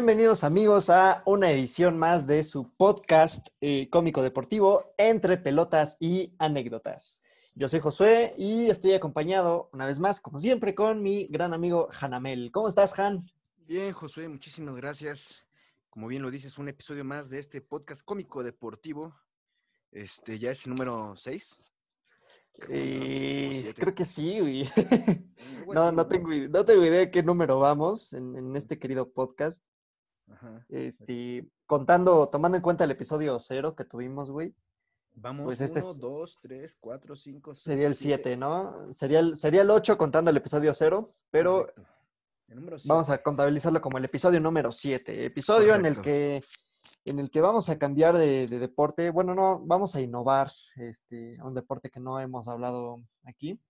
Bienvenidos amigos a una edición más de su podcast eh, cómico deportivo entre pelotas y anécdotas. Yo soy Josué y estoy acompañado una vez más, como siempre, con mi gran amigo Hanamel. ¿Cómo estás, Han? Bien, Josué, muchísimas gracias. Como bien lo dices, un episodio más de este podcast cómico deportivo. Este ya es el número 6. Eh, creo que sí, güey. no, no tengo, no tengo idea de qué número vamos en, en este querido podcast. Ajá. Este, contando, tomando en cuenta el episodio cero que tuvimos, güey. Vamos, Pues este 1, es- 2, 3, 4, 5, 6. Sería el 7, ¿no? Sería el, sería el 8 contando el episodio cero, pero El vamos siete. a contabilizarlo como el episodio número 7. Episodio en el que en el que vamos a cambiar de, de deporte. Bueno, no, vamos a innovar este, un deporte que no hemos hablado aquí.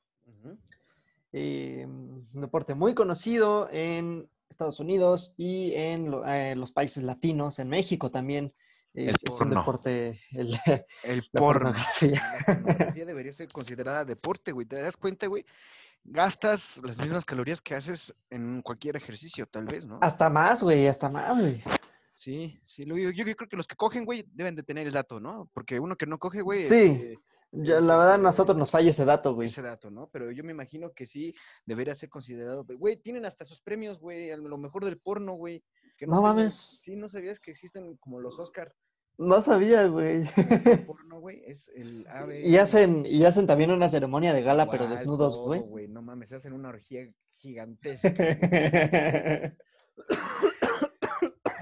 Eh, un deporte muy conocido en Estados Unidos y en lo- eh, los países latinos, en México también. El Es, es un deporte, el- El la porno. pornografía. La pornografía debería ser considerada deporte, güey. ¿Te das cuenta, güey? Gastas las mismas calorías que haces en cualquier ejercicio, tal vez, ¿no? Hasta más, güey, hasta más, güey. Sí, sí. lo- Yo, yo creo que los que cogen, güey, deben de tener el dato, ¿no? Porque uno que no coge, güey, Sí. este, Es la verdad, a nosotros nos falla ese dato, güey. ese dato, ¿no? Pero yo me imagino que sí debería ser considerado. Güey, tienen hasta sus premios, güey, a lo mejor del porno, güey. que No mames. Sí, no sabías que existen como los Oscar No sabía, güey. porno, güey. Es el AVE. Y hacen, y hacen también una ceremonia de gala, pero desnudos, güey. No mames, se hacen una orgía gigantesca.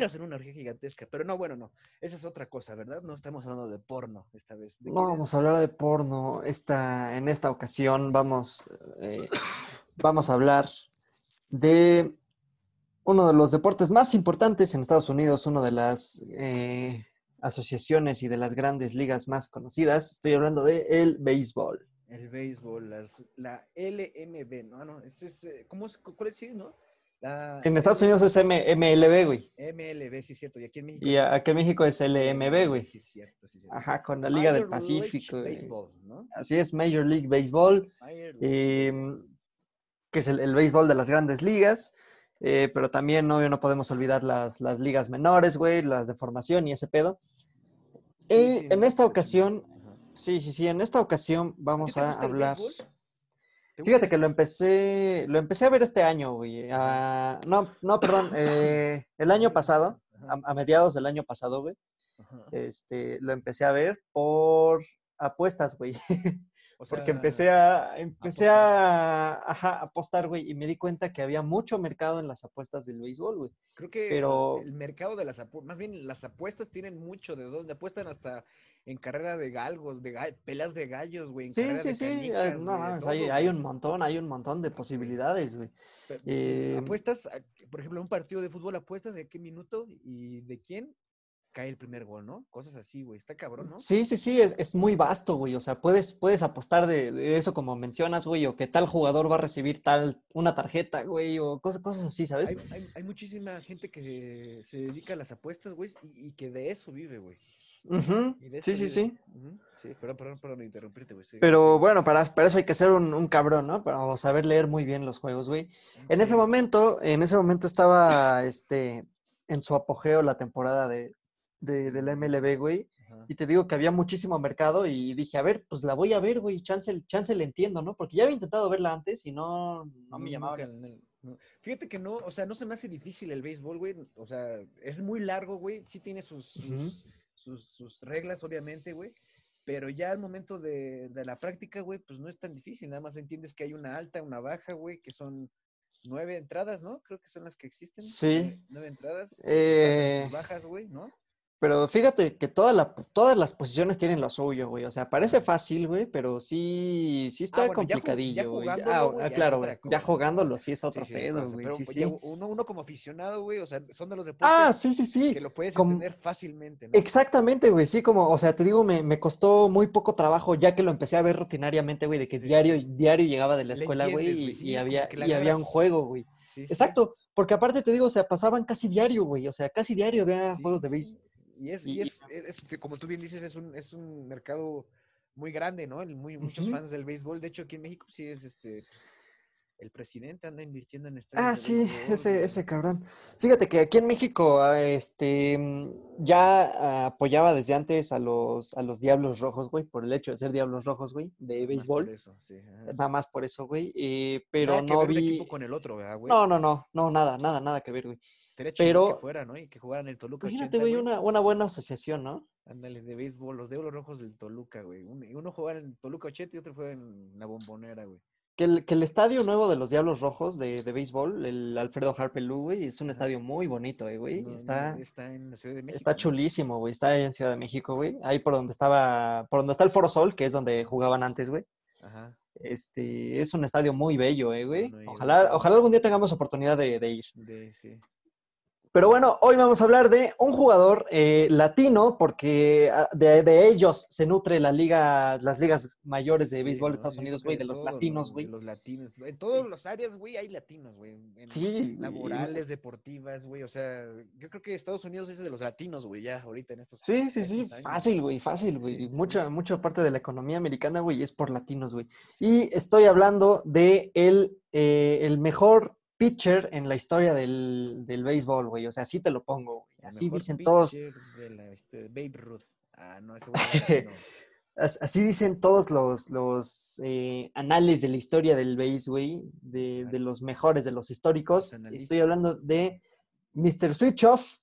hacen una orgía gigantesca. Pero no, bueno, no. Esa es otra cosa, ¿verdad? No estamos hablando de porno esta vez. ¿De No es? vamos a hablar de porno. Esta, en esta ocasión vamos, eh, vamos a hablar de uno de los deportes más importantes en Estados Unidos, una de las eh, asociaciones y de las grandes ligas más conocidas. Estoy hablando de el béisbol. El béisbol, las, la LMB, no, no, ese es, eh, ¿cómo es, cu- cuál es, no? La En Estados Unidos es M- MLB, güey. MLB, sí, cierto, y aquí en México. Y aquí en México es LMB, güey. Sí, cierto, sí, cierto. Ajá, con la Liga del Major Pacífico. Baseball, ¿no? Así es, Major League Baseball. Major League em, que es el, el béisbol de las grandes ligas, eh, pero también obvio, no podemos olvidar las, las ligas menores, güey, las de formación y ese pedo. Sí, Eh, sí, en esta ocasión, sí, sí, sí, en esta ocasión ¿A ti vamos te a hablar. béisbol? ¿Te Fíjate que lo empecé, lo empecé a ver este año, güey. no, no, perdón, eh, el año pasado, a, a mediados del año pasado, güey, este, lo empecé a ver por apuestas, güey. O Porque empecé a, empecé apostar. a, ajá, apostar, güey, y me di cuenta que había mucho mercado en las apuestas del béisbol, güey. Creo que pero- el mercado de las apuestas, más bien las apuestas tienen mucho de dónde apuestan hasta en carrera de galgos, de ga- peleas de gallos, güey. en Sí, carrera sí, de sí, canicas, no güey, mames, hay, todo, hay güey. un montón, hay un montón de posibilidades, güey. Eh, apuestas, a- por ejemplo, un partido de fútbol apuestas de qué minuto y de quién cae el primer gol, ¿no? Cosas así, güey. Está cabrón, ¿no? Sí, sí, sí, es, es muy vasto, güey. O sea, puedes, puedes apostar de, de eso como mencionas, güey, o que tal jugador va a recibir tal, una tarjeta, güey, o cosas, cosas así, ¿sabes? Hay, hay- hay muchísima gente que se dedica a las apuestas, güey, y, y que de eso vive, güey. Sí, sí, sí. Sí, perdón, perdón, perdón, interrumpirte, güey. sí, Pero bueno, para, para eso hay que ser un, un cabrón, ¿no? Para saber leer muy bien los juegos, güey. En ese momento, en ese momento estaba este, en su apogeo la temporada de, de, de la MLB, güey. Ajá. Y te digo que había muchísimo mercado y dije, a ver, pues la voy a ver, güey, chance, chance le entiendo, ¿no? Porque ya había intentado verla antes y no, no me llamaba. nunca, la atención. no, no. Fíjate que no, o sea, no se me hace difícil el béisbol, güey. O sea, es muy largo, güey. Sí tiene sus, reglas, obviamente, güey. Pero ya al momento de, de la práctica, güey, pues no es tan difícil. Nada más entiendes que hay una alta, una baja, güey, que son nueve entradas, ¿no? Creo que son las que existen. Sí. Nueve, entradas. Eh, bajas, güey, ¿no? Pero fíjate que toda la, todas las posiciones tienen lo suyo, güey. O sea, parece fácil, güey, pero sí, sí está Ah, bueno, ya complicadillo, güey. Ah, claro, güey. Ya jugándolo sí es otro sí, pedo, güey. Sí, sí. uno, uno como aficionado, güey, o sea, son de los deportes Ah, sí, sí, sí. que lo puedes como- entender fácilmente, ¿no? Exactamente, güey, sí, como, o sea, te digo, me, me costó muy poco trabajo ya que lo empecé a ver rutinariamente, güey, de que diario, diario llegaba de la escuela, güey, y, había, y había un juego, güey. Exacto, porque aparte te digo, o sea, pasaban casi diario, güey, o sea, casi diario había juegos de béis. Y es, Y- y es, es- es que como tú bien dices, es un, es un mercado muy grande, ¿no? El muy, muchos fans del béisbol. De hecho, aquí en México sí es este el presidente anda invirtiendo en Ah, sí, ese, ese cabrón. Fíjate que aquí en México, ah, este, mm, ya apoyaba desde antes a los, a los Diablos Rojos, güey, por el hecho de ser Diablos Rojos, güey, de béisbol. Eso, sí. Nada más por eso, güey. Eh, pero no vi. con el otro, güey? No, no, no, no, nada, nada, nada que ver, güey. Pero que fuera, ¿no? Y que jugaran el Toluca. Imagínate, güey, una, una buena asociación, ¿no? Ándale, de béisbol, los Diablos Rojos del Toluca, güey. Uno, juega en Toluca 80 y otro juega en la Bombonera, güey. Que el, que el, estadio nuevo de los Diablos Rojos de, de béisbol, el Alfredo Harpelú, güey, es un estadio muy bonito, eh, güey. está, está en la Ciudad de México. Está chulísimo, güey. Está en Ciudad de México, güey. Ahí por donde estaba, por donde está el Foro Sol, que es donde jugaban antes, güey. Ajá. Este, es un estadio muy bello, eh, güey. ojalá, ojalá algún día tengamos oportunidad de, de ir. De, sí. Pero bueno, hoy vamos a hablar de un jugador eh, latino, porque ah, de, ellos se nutre la liga, las ligas mayores de béisbol de Estados Unidos, güey, de los latinos, güey. Los latinos, en todas las áreas, güey, hay latinos, güey. Sí. Laborales, deportivas, güey. O sea, yo creo que Estados Unidos es de los latinos, güey, ya ahorita en estos. Sí, sí, sí, fácil, güey, fácil, güey. Mucha, mucha parte de la economía americana, güey, es por latinos, güey. Y estoy hablando de el, eh, el mejor pitcher en la historia del, del béisbol, güey. O sea, así te lo pongo, güey. Así dicen todos. Este, Babe Ruth. Ah, no, ese Así dicen todos los, los eh, anales de la historia del béis, güey, de, de, los mejores, de los históricos. Estoy hablando de Mr. Switch Off,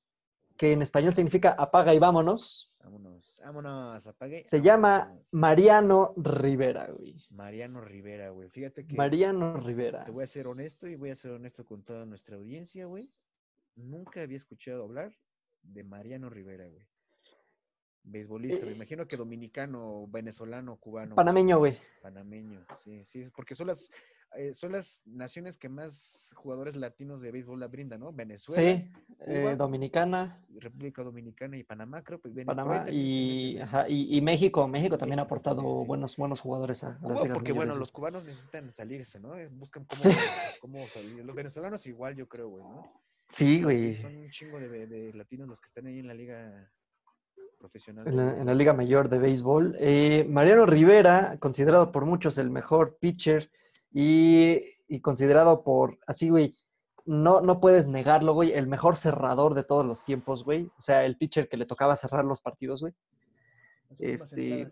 que en español significa apaga y vámonos. Vámonos, vámonos, apague. Se llama Mariano Rivera, güey. Mariano Rivera, güey. Fíjate que. Mariano Rivera. Te voy a ser honesto y voy a ser honesto con toda nuestra audiencia, güey. Nunca había escuchado hablar de Mariano Rivera, güey. Beisbolista, me eh, imagino que dominicano, venezolano, cubano. Panameño, güey. Panameño, sí, sí, porque son las, eh, son las naciones que más jugadores latinos de béisbol la brindan, ¿no? Venezuela. Sí, eh, Dominicana. República Dominicana y Panamá, creo. Pues, Panamá y, y, México. México también ha aportado buenos, buenos jugadores a, las ligas Porque, bueno, los cubanos necesitan salirse, ¿no? Buscan cómo, salir. Los venezolanos igual, yo creo, güey, ¿no? Sí, güey. Son un chingo de, latinos los que están ahí en la liga profesional. En la, Liga Mayor de Béisbol. Eh, Mariano Rivera, considerado por muchos el mejor pitcher y, considerado por, así, güey, no, no puedes negarlo, güey, el mejor cerrador de todos los tiempos, güey. O sea, el pitcher que le tocaba cerrar los partidos, güey. Este.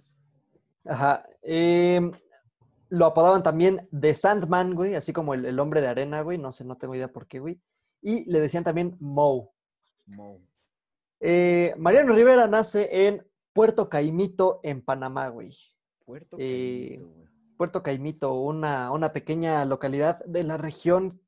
Ajá. Em, lo apodaban también The Sandman, güey, así como el, hombre de arena, güey. No sé, no tengo idea por qué, güey. Y le decían también Moe. Moe. Eh, Mariano Rivera nace en Puerto Caimito, en Panamá, güey. Puerto eh, Caimito, güey. Puerto Caimito, una, una pequeña localidad de la región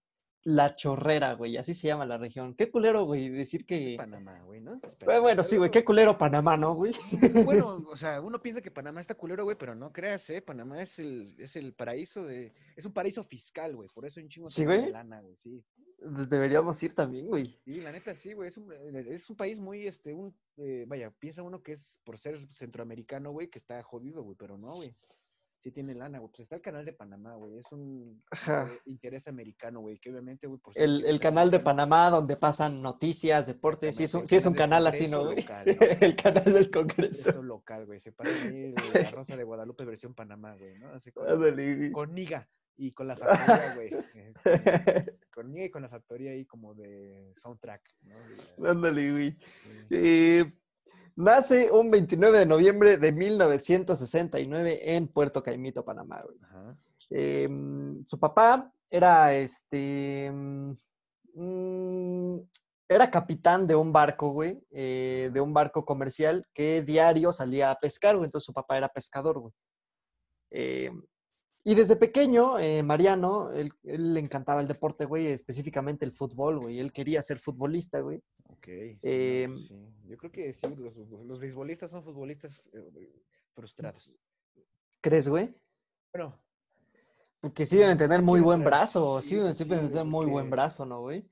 La Chorrera, güey, así se llama la región. Qué culero, güey, decir que... Panamá, güey, ¿no? bueno, sí, güey, qué culero Panamá, ¿no, güey? Bueno, o sea, uno piensa que Panamá está culero, güey, pero no creas, ¿eh? Panamá es el, es el paraíso de... Es un paraíso fiscal, güey, por eso un chingo de lana, güey, sí. Pues deberíamos ir también, güey. Sí, la neta sí, güey. Es un, es un país muy, este, un, eh, vaya, piensa uno que es por ser centroamericano, güey, que está jodido, güey, pero no, güey sí tiene lana, güey. Pues está el canal de Panamá, güey. Es un eh, interés americano, güey. Que obviamente, güey, por El, el canal de Panamá donde pasan noticias, deportes. Sí es un, sí es un canal así, ¿no, güey? el canal del Congreso. Es local, güey. Se pasa ahí la Rosa de Guadalupe versión Panamá, güey, ¿no? Así con, con Niga y con la factoría, güey. Este, con Niga y con la factoría ahí como de soundtrack, ¿no? Ándale, güey. Eh, Nace un 29 de noviembre de 1969 en Puerto Caimito, Panamá. Em, su papá era este. Mm, era capitán de un barco, güey, eh, de un barco comercial que diario salía a pescar, güey. Entonces su papá era pescador, güey. Em, y desde pequeño, eh, Mariano, él, le encantaba el deporte, güey, específicamente el fútbol, güey. Él quería ser futbolista, güey. Ok. Em, sí, Yo creo que sí, los, los beisbolistas son futbolistas eh, frustrados. ¿Crees, güey? Bueno. Porque sí deben tener muy buen brazo, sí, sí, deben tener muy buen brazo, ¿no, güey?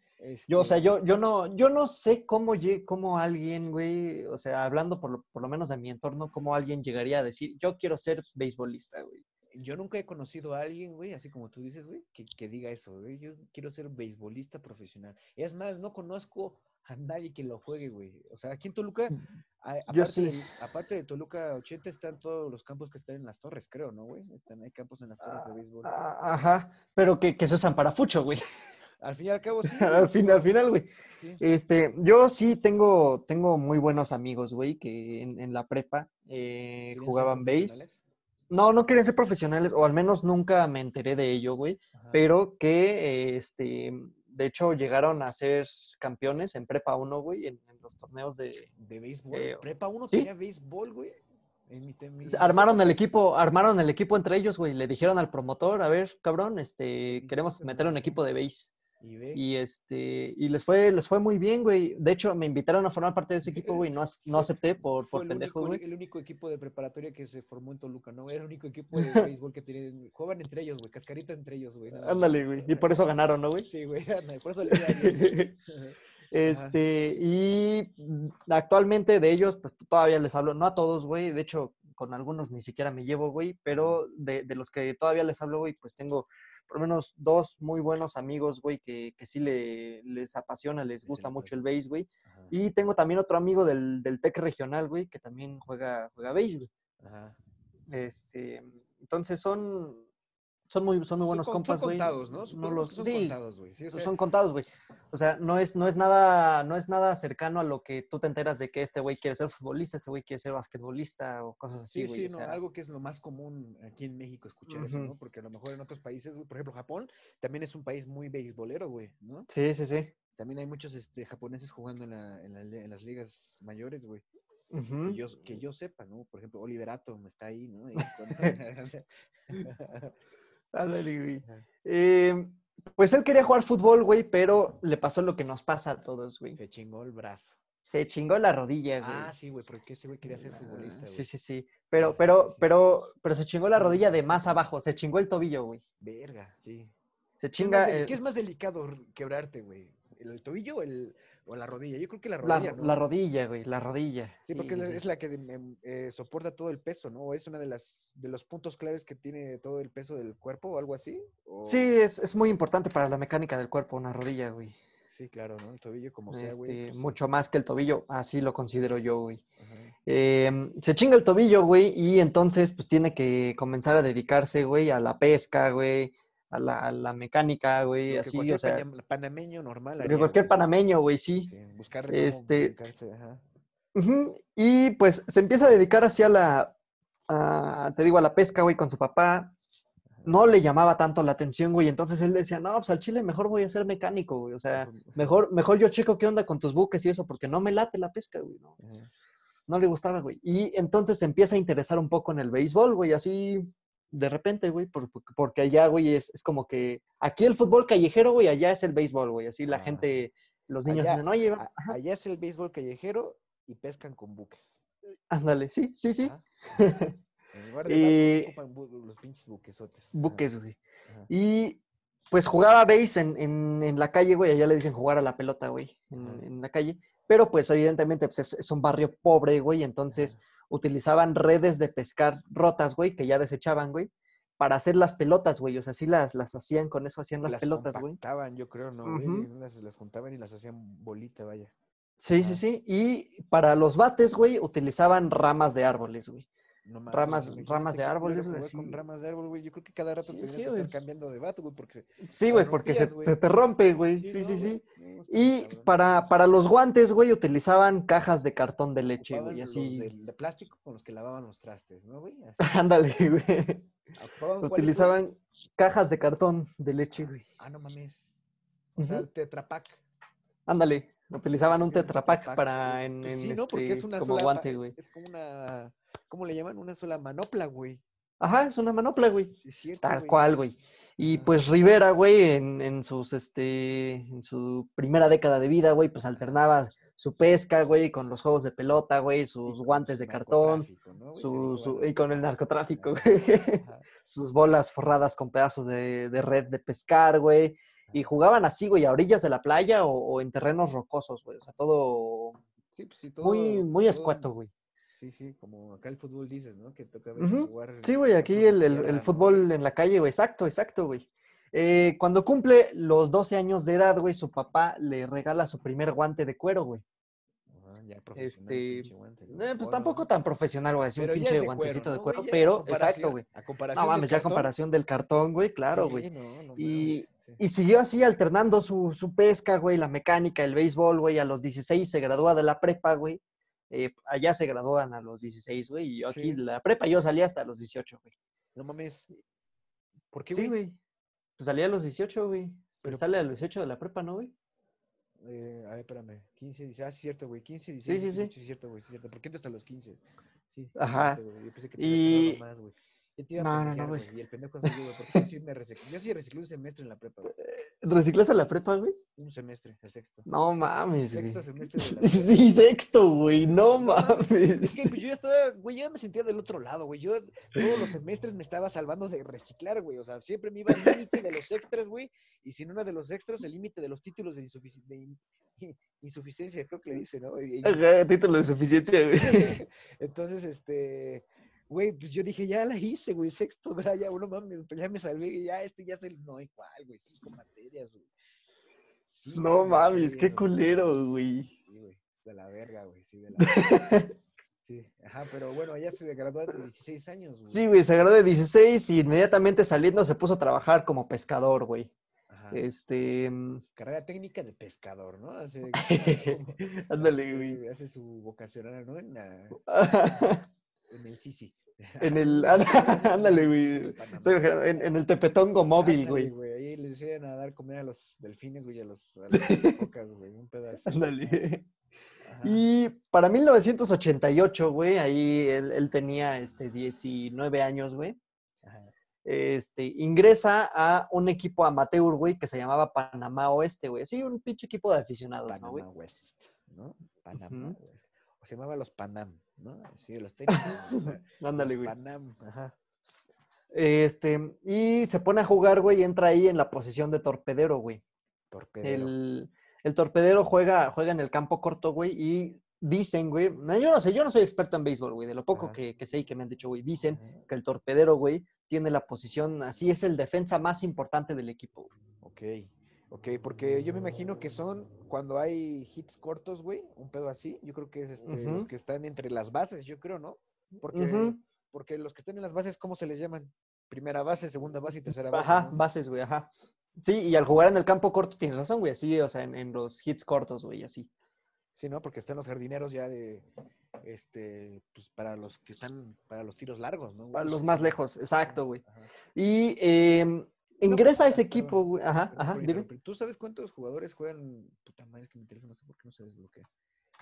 Yo, o sea, yo, este yo, no, yo no sé cómo, cómo alguien, güey, o sea, hablando por lo, por lo menos de mi entorno, cómo alguien llegaría a decir, yo quiero ser beisbolista, güey. yo nunca he conocido a alguien, güey, así como tú dices, güey, que, que diga eso, güey. Yo quiero ser beisbolista profesional. Es más, no conozco a nadie que lo juegue, güey. O sea, aquí en Toluca, a- Yo aparte, sí. del- aparte de Toluca 80, están todos los campos que están en las torres, creo, ¿no, güey? Están, hay campos en las torres de béisbol. Ah, Ajá, pero que, que se usan para fucho, güey. Al fin y al cabo, sí. al, güey, fin, al final, güey. sí. Este, yo sí tengo, tengo muy buenos amigos, güey, que en, en la prepa eh, ¿Quieren ser jugaban base. No, no querían ser profesionales, o al menos nunca me enteré de ello, güey. Ajá. Pero que, eh, este, de hecho, llegaron a ser campeones en prepa 1, güey, en, en los torneos de... ¿De béisbol? eh, ¿Prepa 1 sí. tenía béisbol, güey? En mi, en mi- Armaron el equipo, armaron el equipo entre ellos, güey. Le dijeron al promotor, a ver, cabrón, este, queremos meter un equipo de base. Y ve, Y este, y les fue, les fue muy bien, güey. De hecho, me invitaron a formar parte de ese equipo, güey. No, no acepté por, por pendejo, único, güey. el único equipo de preparatoria que se formó en Toluca, ¿no? Era el único equipo de béisbol que tienen. Juegan entre ellos, güey. Cascarita entre ellos, güey. nada. Ándale, güey. Y por eso ganaron, ¿no, güey? Sí, güey. ándale, Por eso le. Este, y actualmente de ellos, pues todavía les hablo, no a todos, güey, de hecho, con algunos ni siquiera me llevo, güey, pero de, de los que todavía les hablo, güey, pues tengo por lo menos dos muy buenos amigos, güey, que, que sí le, les apasiona, les gusta sí, mucho el base, güey. Ajá, Y tengo también otro amigo del, del TEC regional, güey, que también juega, juega base, güey. ajá. Este, entonces son, son muy, son muy buenos son, compas, son güey. contados, ¿no? No los, son sí, contados, güey. Sí, o sea, son contados, güey. O sea, no es, no es nada, no es nada cercano a lo que tú te enteras de que este güey quiere ser futbolista, este güey quiere ser basquetbolista o cosas así, Sí, güey. sí, o no, sea, algo que es lo más común aquí en México escuchar eso, Ujú. ¿no? Porque a lo mejor en otros países, güey, por ejemplo, Japón también es un país muy beisbolero, güey, ¿no? Sí, sí, sí. También hay muchos este, japoneses jugando en, la, en, la en las ligas mayores, güey. Ujú. Que, yo, que yo sepa, ¿no? Por ejemplo, Oliver Atom está ahí, ¿no? Ándale, güey. Eh, pues él quería jugar fútbol, güey, pero le pasó lo que nos pasa a todos, güey. Se chingó el brazo. Se chingó la rodilla, güey. Ah, sí, güey, porque ese güey quería ser futbolista, Ah, güey. Sí, sí, sí. Pero, pero, pero, pero se chingó la rodilla de más abajo, se chingó el tobillo, güey. Verga, sí. Se ¿Qué es, chinga. más, el- qué es más delicado quebrarte, güey? ¿El, el tobillo o, el, o la rodilla? Yo creo que la la, rodilla, ¿no? la rodilla, güey, la rodilla. Sí, porque es la- sí. es la que em, eh, soporta todo el peso, ¿no? ¿O es una de las de los puntos claves que tiene todo el peso del cuerpo o algo así? ¿O- Sí, es, es muy importante para la mecánica del cuerpo, una rodilla, güey. Sí, claro, ¿no? El tobillo como sea, güey. Este, pues, mucho más que el tobillo, así lo considero yo, güey. Em, se chinga el tobillo, güey, y entonces pues tiene que comenzar a dedicarse, güey, a la pesca, güey, a la, a la mecánica, güey, así, o sea, panameño normal haría, cualquier güey. panameño, güey, sí. Cómo Este, Y pues se empieza a dedicar hacia la, a- te digo, a la pesca, güey, con su papá. No le llamaba tanto la atención, güey. Entonces él decía, no, pues al chile mejor voy a ser mecánico, güey. O sea, mejor, mejor yo checo qué onda con tus buques y eso, porque no me late la pesca, güey. No, no le gustaba, güey. Y entonces se empieza a interesar un poco en el béisbol, güey, así de repente, güey, por- por- porque allá, güey, es, es como que aquí el fútbol callejero, güey, allá es el béisbol, güey. Así la Ah. gente, los niños Allá- dicen, oye, A- allá es el béisbol callejero y pescan con buques. ándale, sí, sí, sí. En lugar de los pinches buquesotes. Buques, güey. ajá. Y pues jugaba base en, en, en la calle, güey. Allá le dicen jugar a la pelota, güey, en la calle. Pero pues evidentemente pues, es, es un barrio pobre, güey. Entonces utilizaban redes de pescar rotas, güey, que ya desechaban, güey, para hacer las pelotas, güey. O sea, sí las, las hacían, con eso hacían las, las pelotas, güey. compactaban, yo creo, ¿no? Ujú. Las, las juntaban y las hacían bolita, vaya. Sí, sí, sí. Y para los bates, güey, utilizaban ramas de árboles, güey. No Ramas- ramas de árboles, güey, Con ramas de árbol, güey. Yo creo que cada rato Sí, tenías sí, que estar cambiando de vato, güey, porque... Sí, güey, porque se, güey. se te rompe, güey. Sí, ¿no, sí, sí. No, Y para, para los guantes, güey, utilizaban cajas de cartón de leche, Ocupaban güey, los así. de, de plástico con los que lavaban los trastes, ¿no, güey? Ándale, güey. ¿Ocupaban cuáles, güey? Utilizaban cajas de cartón de leche, güey. Ah, no mames. O sea, Ujú. el Tetra Pak. Ándale. Utilizaban un Sí, un Tetra Pak Tetra Pak, para pues, en, pues en sí, ¿no? Porque es este, una como sola, guante, güey. Es como una, ¿cómo le llaman? Una sola manopla, güey. Ajá, es una manopla, güey. Sí, es cierto, Tal güey. cual, güey. Y Ajá. pues Rivera, güey, en, en sus, este, en su primera década de vida, güey, pues alternaba su pesca, güey, con los juegos de pelota, güey, sus guantes de cartón, ¿no, su, su- y con el narcotráfico. güey. Sus bolas forradas con pedazos de, de red de pescar, güey. Y jugaban así, güey, a orillas de la playa o, o en terrenos rocosos, güey. O sea, todo Sí, pues sí, todo. muy, muy todo- escueto, güey. sí, sí, como acá el fútbol dices, ¿no? Que toca Ujú. jugar. Sí, güey, aquí el, el- el fútbol en la calle, güey. Exacto, exacto, güey. Eh, cuando cumple los 12 años de edad, güey, su papá le regala su primer guante de cuero, güey. Ajá, ya Este, pinche guante, ¿no? Eh, pues tampoco tan profesional, güey, así un Pero pinche de guantecito cuero, de ¿no, cuero, pero, exacto, güey. No mames, ya a comparación del cartón, güey, claro, güey. Y- mames, sí. Y siguió así alternando su, su pesca, güey, la mecánica, el béisbol, güey. A los 16 se gradúa de la prepa, güey. Eh, allá se gradúan a los 16, güey. Y yo aquí Sí. de la prepa yo salí hasta los 18, güey. No mames. ¿Por qué, Sí, güey? Pues salí a los 18, güey. Se Pero- sale a los 18 de la prepa, ¿no, güey? Eh, a ver, espérame. 15, 16. Ah, sí, cierto, güey. 15, Sí, 16. sí, sí. 18, sí, cierto, güey. Sí, cierto. ¿Por qué entras hasta los 15? Sí. sí, Ajá. cierto, Yo pensé que te y... más, güey. Yo te iba a No, no, güey. Y el pendejo yo, güey. Porque sí me reciclé. Yo sí reciclé un semestre en la prepa, güey. ¿Reciclas a la prepa, güey? Un semestre, el sexto. No mames, güey. Sexto semestre de la prepa. Sí, sexto, güey. No No mames. Es que pues, yo ya estaba, güey, yo ya me sentía del otro lado, güey. Yo todos los semestres me estaba salvando de reciclar, güey. O sea, siempre me iba al límite de los extras, güey. Y si no era de los extras, el límite de los títulos de, insufici- de in- insuficiencia, creo que le dice, ¿no? Y- y- Ajá, título de suficiencia, güey. Entonces, este, güey, pues yo dije, ya la hice, güey, sexto, ¿verdad? Ya, uno mames, pues ya me salvé, y ya este ya es el, no, igual, güey, cinco materias, güey. Cinco No mames, qué culero, güey. Sí, güey, de la verga, güey, sí, de la verga. Sí, ajá, pero bueno, ya se graduó de 16 años, güey. Sí, güey, se graduó de 16 y inmediatamente saliendo se puso a trabajar como pescador, güey. Ajá. Este. mm, Carrera técnica de pescador, ¿no? Hace, Ándale, güey. Hace su vocacional, ¿no? En, la- en el Sisi. En el. Ándale, güey. Panamá. Estoy En, en el Tepetongo móvil, güey. Ahí le decían a dar comer a los delfines, güey, a los, a las focas, güey, un pedazo. Ándale. Y para 1988, güey, ahí él, él tenía este, 19 años, güey. Ajá. Este, ingresa a un equipo amateur, güey, que se llamaba Panamá Oeste, güey. Sí, un pinche equipo de aficionados, ¿no, güey? Panamá West, ¿no? Panamá Ujú. West. O se llamaba los Panam, ¿no? Sí, los tenis. Ándale, güey. Panam, ajá. Este, y se pone a jugar, güey, y entra ahí en la posición de torpedero, güey. Torpedero. El, el torpedero juega, juega en el campo corto, güey, y dicen, güey, yo no sé, yo no soy experto en béisbol, güey, de lo poco que, que sé y que me han dicho, güey, dicen Ajá. que el torpedero, güey, tiene la posición, así es el defensa más importante del equipo. güey. Ok, ok, porque yo me imagino que son cuando hay hits cortos, güey, un pedo así, yo creo que es este, los que están entre las bases, yo creo, ¿no? Porque, porque los que están en las bases, ¿cómo se les llaman? Primera base, segunda base y tercera base. Ajá, ¿no? bases, güey, ajá. Sí, y al jugar en el campo corto tienes razón, güey, así, o sea, en, en los hits cortos, güey, así. Sí, ¿no? Porque están los jardineros ya de, este, pues para los que están, para los tiros largos, ¿no? güey? Para los más lejos, exacto, güey. ajá. Y Una ingresa a ese equipo, güey, ajá, ajá, dime. ¿Tú sabes cuántos jugadores juegan? Puta madre, es que mi teléfono no sé por qué no se desbloquea.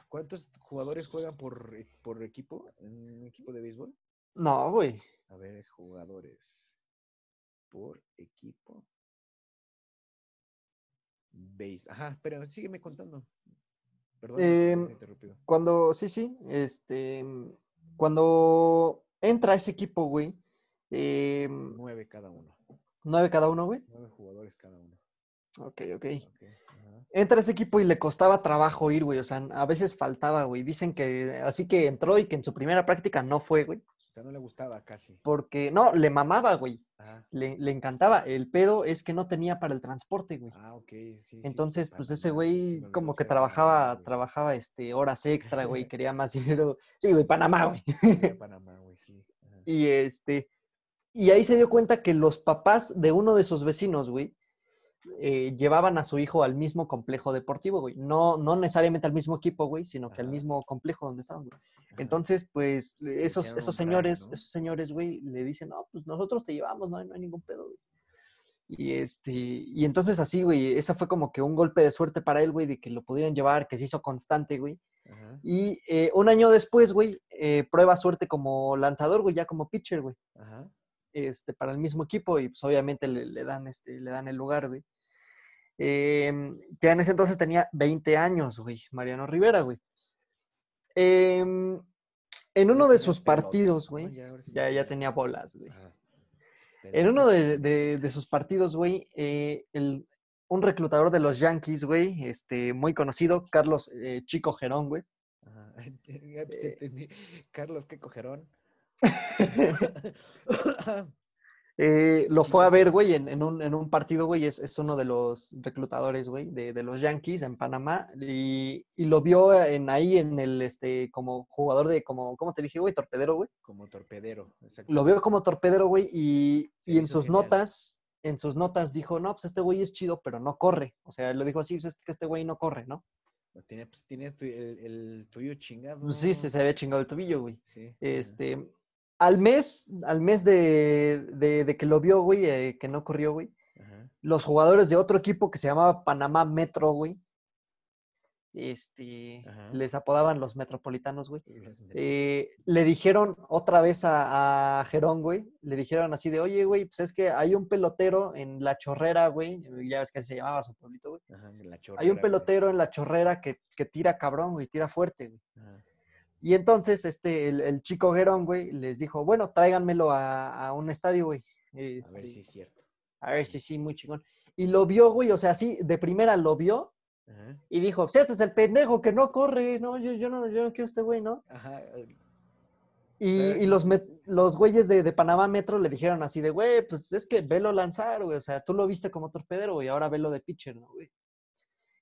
¿Cuántos jugadores juegan por, e- por equipo en un equipo de béisbol? No, güey. A ver, jugadores por equipo. Base. Ajá, pero sígueme contando. Perdón, Em, interrumpido. Cuando, sí, sí, este, cuando entra ese equipo, güey, em, Nueve cada uno. Nueve cada uno, güey. Nueve jugadores cada uno. Ok, ok. Ok, ajá. Entra ese equipo y le costaba trabajo ir, güey, o sea, a veces faltaba, güey. Dicen que, así que entró y que en su primera práctica no fue, güey, O sea, no le gustaba casi. porque, no, le mamaba, güey, le, le encantaba. El pedo es que no tenía para el transporte, güey. Ah, ok. Sí, sí, Entonces, pues ese se güey como que trabajaba, güey. trabajaba este, horas extra, güey, quería más dinero. Sí, güey, Panamá, güey. Panamá, güey, sí. Ajá. Y este, y ahí se dio cuenta que los papás de uno de sus vecinos, güey, eh, llevaban a su hijo al mismo complejo deportivo, güey. No, no necesariamente al mismo equipo, güey, sino que al mismo complejo donde estaban, güey. Entonces, pues, esos, esos señores, ¿no? esos señores, güey, le dicen, no, pues nosotros te llevamos, no hay, no hay ningún pedo, güey. Y este, y entonces así, güey, esa fue como que un golpe de suerte para él, güey, de que lo pudieran llevar, que se hizo constante, güey. Ajá. Y eh, un año después, güey, eh, prueba suerte como lanzador, güey, ya como pitcher, güey Ajá. Este, para el mismo equipo y pues obviamente le, le dan, este, le dan el lugar, güey. Em, que en ese entonces tenía 20 años, güey, Mariano Rivera, güey. Em, en Ya uno de sus partidos, güey, Ya, ya, ya tenía- bolas, güey. En uno de, de- de sus partidos, güey, eh, un reclutador de los Yankees, güey, este, muy conocido, Carlos eh, Chico Gerón, güey. Ya Eh. Carlos, qué cogerón. Eh, lo fue a ver, güey, en, en un, en un partido, güey, es, es uno de los reclutadores, güey, de, de los Yankees en Panamá, y, y lo vio en ahí en el, este, como jugador de, como, ¿cómo te dije, güey? Torpedero, güey. Como torpedero. exacto. Lo vio como torpedero, güey, y, y en sus genial. notas, en sus notas dijo, no, pues este güey es chido, pero no corre. O sea, lo dijo así, pues es que este güey no corre, ¿no? Tiene, pues, tiene el, el tuyo chingado. Sí, se, se ve chingado el tobillo, güey. Sí. Este, al mes, al mes de, de- de que lo vio, güey, eh, que no corrió, güey, Ajá. los jugadores de otro equipo que se llamaba Panamá Metro, güey, este, Ajá. les apodaban los metropolitanos, güey. Eh, le dijeron otra vez a, a Gerón, güey, le dijeron así de, oye, güey, pues es que hay un pelotero en la chorrera, güey, ya ves que así se llamaba su pueblito, güey. Ajá, la Hay un güey. pelotero en la chorrera que, que tira cabrón, güey, tira fuerte, güey. Ajá. Y entonces, este, el, el chico Gerón, güey, les dijo, bueno, tráiganmelo a, a un estadio, güey. A ver Este, si es cierto. a ver si sí, muy chingón. Y lo vio, güey, o sea, sí, de primera lo vio Ajá. y dijo, pues este es el pendejo que no corre, no, yo, yo no, yo no quiero este güey, ¿no? Ajá. eh, Y, los, los güeyes de, de Panamá Metro le dijeron así de, güey, pues es que velo lanzar, güey, o sea, tú lo viste como torpedero, güey, ahora velo de pitcher, ¿no, güey?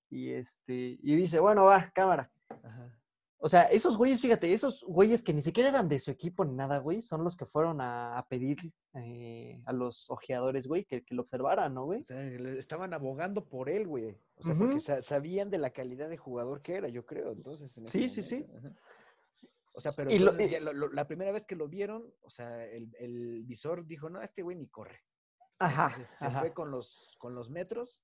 Y este, y dice, bueno, va, cámara. Ajá. O sea, esos güeyes, fíjate, esos güeyes que ni siquiera eran de su equipo ni nada, güey, son los que fueron a, a pedir eh, a los ojeadores, güey, que, que lo observaran, ¿no, güey? O sea, estaban abogando por él, güey. O sea, porque sa- sabían de la calidad de jugador que era, yo creo. Entonces, en Sí, sí, sí. O sea, pero Y lo- entonces y- ya lo- lo- la primera vez que lo vieron, o sea, el, el visor dijo, no, este güey ni corre. Ajá, Entonces, se ajá. fue con los, con los metros.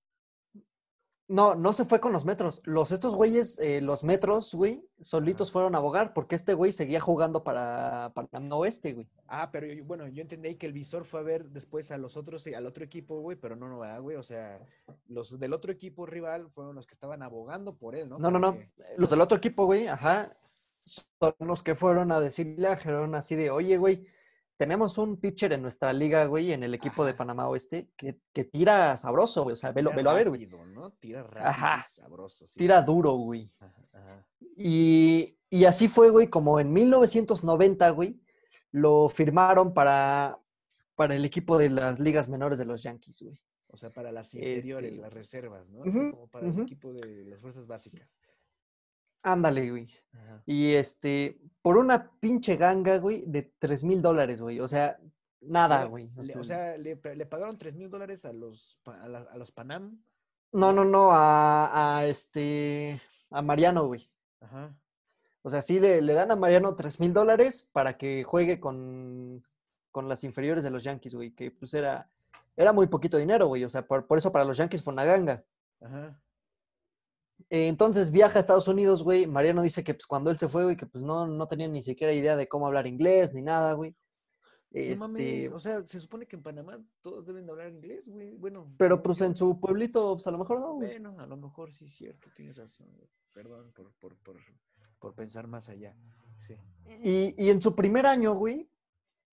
No, no se fue con los metros. Los estos güeyes, eh, los metros, güey, solitos fueron a abogar porque este güey seguía jugando para, para Oeste, güey. Ah, pero yo- bueno, yo entendí que el visor fue a ver después a los otros, al otro equipo, güey, pero no, no, ¿verdad, güey. O sea, los del otro equipo rival fueron los que estaban abogando por él, ¿no? No, no, no. Los del otro equipo, güey, ajá, son los que fueron a decirle a Gerón así de, oye, güey, tenemos un pitcher en nuestra liga, güey, en el equipo de. Panamá Oeste, que, que tira sabroso, güey. O sea, velo, velo a ver, güey. ¿no? Tira rápido, Ajá. sabroso. sí. Tira duro, güey. Ajá. Y, y así fue, güey, como en 1990, güey, lo firmaron para, para el equipo de las ligas menores de los Yankees, güey. O sea, para las inferiores, Este, las reservas, ¿no? Como para el equipo de las fuerzas básicas. Ándale, güey. Ajá. Y este, por una pinche ganga, güey, de 3 mil dólares, güey. O sea, nada, güey. O le- sea, O sea, le, pa- le pagaron 3 mil dólares a los, a, la- a los Panam. no, no, no, a, a este, a Mariano, güey. Ajá. O sea, sí le, le dan a Mariano 3 mil dólares para que juegue con, con las inferiores de los Yankees, güey. Que pues era, era muy poquito dinero, güey. O sea, por, por eso para los Yankees fue una ganga. Ajá. Eh, entonces viaja a Estados Unidos, güey. Mariano dice que pues cuando él se fue, güey, que pues no, no tenía ni siquiera idea de cómo hablar inglés ni nada, güey. No Este, mames, o sea, se supone que en Panamá todos deben de hablar inglés, güey. Bueno. pero pues en su pueblito, pues a lo mejor no, güey. Bueno, a lo mejor sí es cierto, tienes razón. güey. Perdón por, por, por, por pensar más allá. Sí. Y, y en su primer año, güey,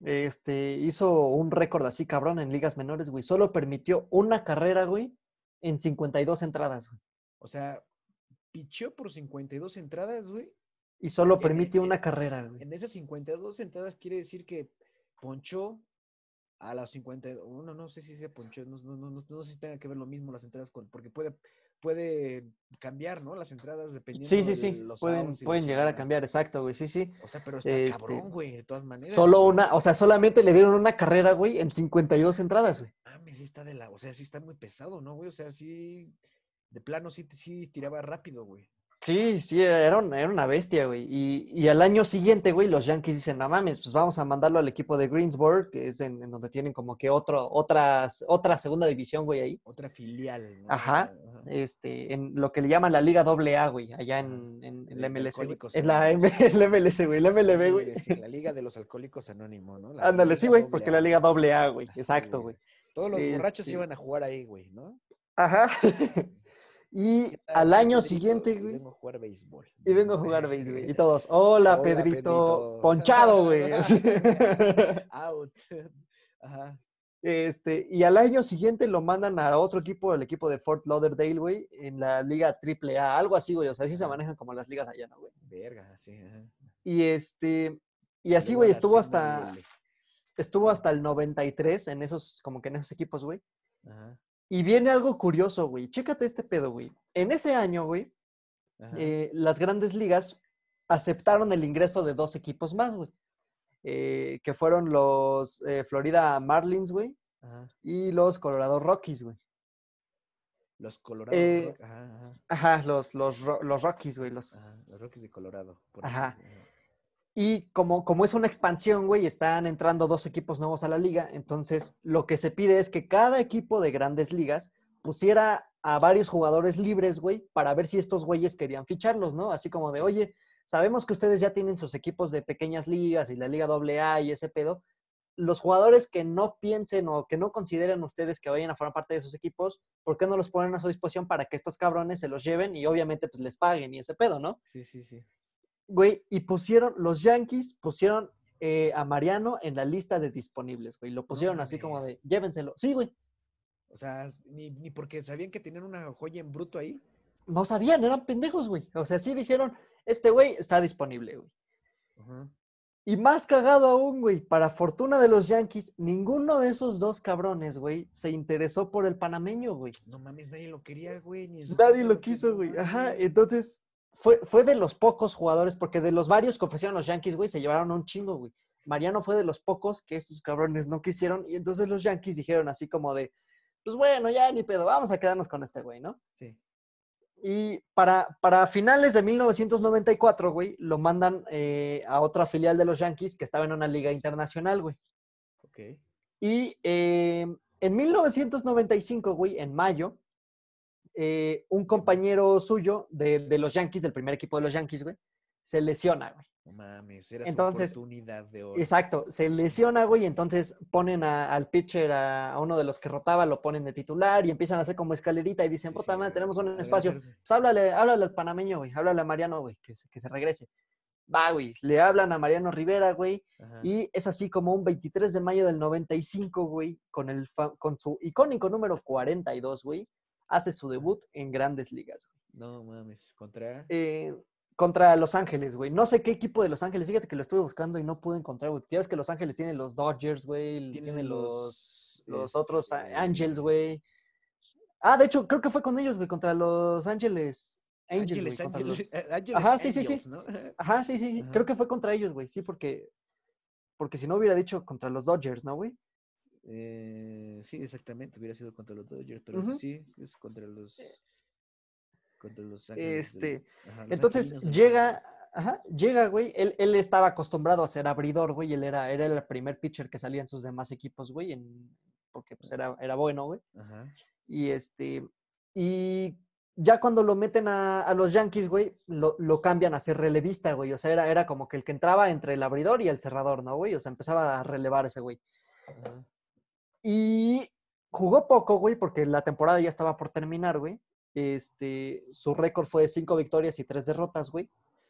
este, hizo un récord así cabrón en ligas menores, güey. Solo permitió una carrera, güey, en 52 entradas, güey. O sea, pichó por 52 entradas, güey. Y solo permite en- una carrera, güey. En esas 52 entradas quiere decir que ponchó a las 52. Bueno, no sé si se ponchó, no, no, no, no, no sé si tenga que ver lo mismo las entradas con, porque puede, puede cambiar, ¿no? Las entradas dependiendo Sí, sí, de sí. los Pueden, pueden llegar a cambiar, exacto, güey. Sí, sí. O sea, pero está Este, cabrón, güey, de todas maneras. Solo una, o sea, solamente le dieron una carrera, güey, en 52 entradas, güey. Mames, sí está de la, o sea, sí está muy pesado, ¿no, güey? O sea, sí, de plano sí, sí tiraba rápido, güey. Sí, sí, era, un- era una bestia, güey. Y, y al año siguiente, güey, los Yankees dicen, no mames, pues vamos a mandarlo al equipo de Greensburg, que es en, en donde tienen como que otro, otras, otra segunda división, güey, ahí. Otra filial, ¿no? Ajá. Ajá. Este, en lo que le llaman la Liga AA, güey, allá en, en, en la MLS, güey. En la el MLS, güey, el MLB, güey. La Liga de los Alcohólicos Anónimos, ¿no? La Ándale, sí, güey, porque la. Liga AA, güey, Sí, exacto, güey. Todos los borrachos Este- iban a jugar ahí, güey, ¿no? Ajá. Y al año siguiente, y güey. Vengo a jugar béisbol. Y vengo a jugar béis, güey. Y todos, hola, Hola, Pedrito, Pedrito. ponchado, güey. Out. Ajá. Este, y al año siguiente lo mandan a otro equipo, el equipo de Fort Lauderdale, güey, en la liga AAA, algo así, güey. O sea, así se manejan como las ligas allá, ¿no, güey? Verga, sí. Y este, y así, güey, estuvo hasta, estuvo hasta el 93 en esos, como que en esos equipos, güey. Y viene algo curioso, güey. Chécate este pedo, güey. En ese año, güey, eh, las grandes ligas aceptaron el ingreso de dos equipos más, güey. Eh, que fueron los eh, Florida Marlins, güey, y los Colorado Rockies, güey. Los Colorado eh, ajá, los, los, los, Rockies, güey. Los... los Rockies de Colorado. ajá. Y como, como es una expansión, güey, están entrando dos equipos nuevos a la liga, entonces lo que se pide es que cada equipo de grandes ligas pusiera a varios jugadores libres, güey, para ver si estos güeyes querían ficharlos, ¿no? Así como de, oye, Sabemos que ustedes ya tienen sus equipos de pequeñas ligas y la Liga AA y ese pedo. Los jugadores que no piensen o que no consideren ustedes que vayan a formar parte de sus equipos, ¿por qué no los ponen a su disposición para que estos cabrones se los lleven y obviamente pues les paguen y ese pedo, ¿no? Sí, sí, sí. Güey, y pusieron, los Yankees pusieron eh, a Mariano en la lista de disponibles, güey. Lo pusieron así como de, llévenselo. Sí, güey. O sea, ni, ni porque sabían que tenían una joya en bruto ahí. No sabían, eran pendejos, güey. O sea, sí dijeron, este güey está disponible, güey. Y más cagado aún, güey, para fortuna de los Yankees, ninguno de esos dos cabrones, güey, se interesó por el panameño, güey. No mames, nadie lo quería, güey. nadie lo quiso, güey. Ajá, entonces fue, fue de los pocos jugadores, porque de los varios que ofrecieron los Yankees, güey, se llevaron un chingo, güey. Mariano fue de los pocos que estos cabrones no quisieron, y entonces los Yankees dijeron así como de, pues bueno, ya ni pedo, vamos a quedarnos con este güey, ¿no? Sí. Y para, para finales de 1994, güey, lo mandan eh, a otra filial de los Yankees que estaba en una liga internacional, güey. Ok. Y eh, en 1995, güey, en mayo, eh, un compañero suyo de, de, los Yankees, del primer equipo de los Yankees, güey, se lesiona, güey. No mames, era entonces, su oportunidad de oro. Exacto, se lesiona, güey, y entonces ponen al pitcher, a, uno de los que rotaba, lo ponen de titular y empiezan a hacer como escalerita y dicen, puta madre, tenemos un espacio. Pues háblale, háblale al panameño, güey, háblale a Mariano, güey, que se, que se regrese. Va, güey, le hablan a Mariano Rivera, güey, y es así como un 23 de mayo del 95, güey, con, el con su icónico número 42, güey, hace su debut en grandes ligas. No mames, contra... Eh, contra Los Ángeles, güey. No sé qué equipo de Los Ángeles. Fíjate que lo estuve buscando y no pude encontrar, güey. Ya ves que Los Ángeles tienen los Dodgers, güey. Tienen los, los otros este, Angels, güey. Ah, de hecho, creo que fue con ellos, güey, contra Los Ángeles Angels, güey. Ajá, sí, sí, sí. Ajá, sí, sí. Creo que fue contra ellos, güey. Sí, porque, porque si no hubiera dicho contra los Dodgers, ¿no, güey? Eh, sí, exactamente. Hubiera sido contra los Dodgers, pero sí, es contra los... Eh, este, entonces llega, llega, güey, él, él, estaba acostumbrado a ser abridor, güey, él era, era el primer pitcher que salía en sus demás equipos, güey, porque pues era, era bueno, güey. Y este, y ya cuando lo meten a, los Yankees, güey, lo, lo, cambian a ser relevista, güey. O sea, era, era como que el que entraba entre el abridor y el cerrador, ¿no, güey? O sea, empezaba a relevar ese güey. Y jugó poco, güey, porque la temporada ya estaba por terminar, güey. Este, su récord fue cinco victorias y tres derrotas, güey.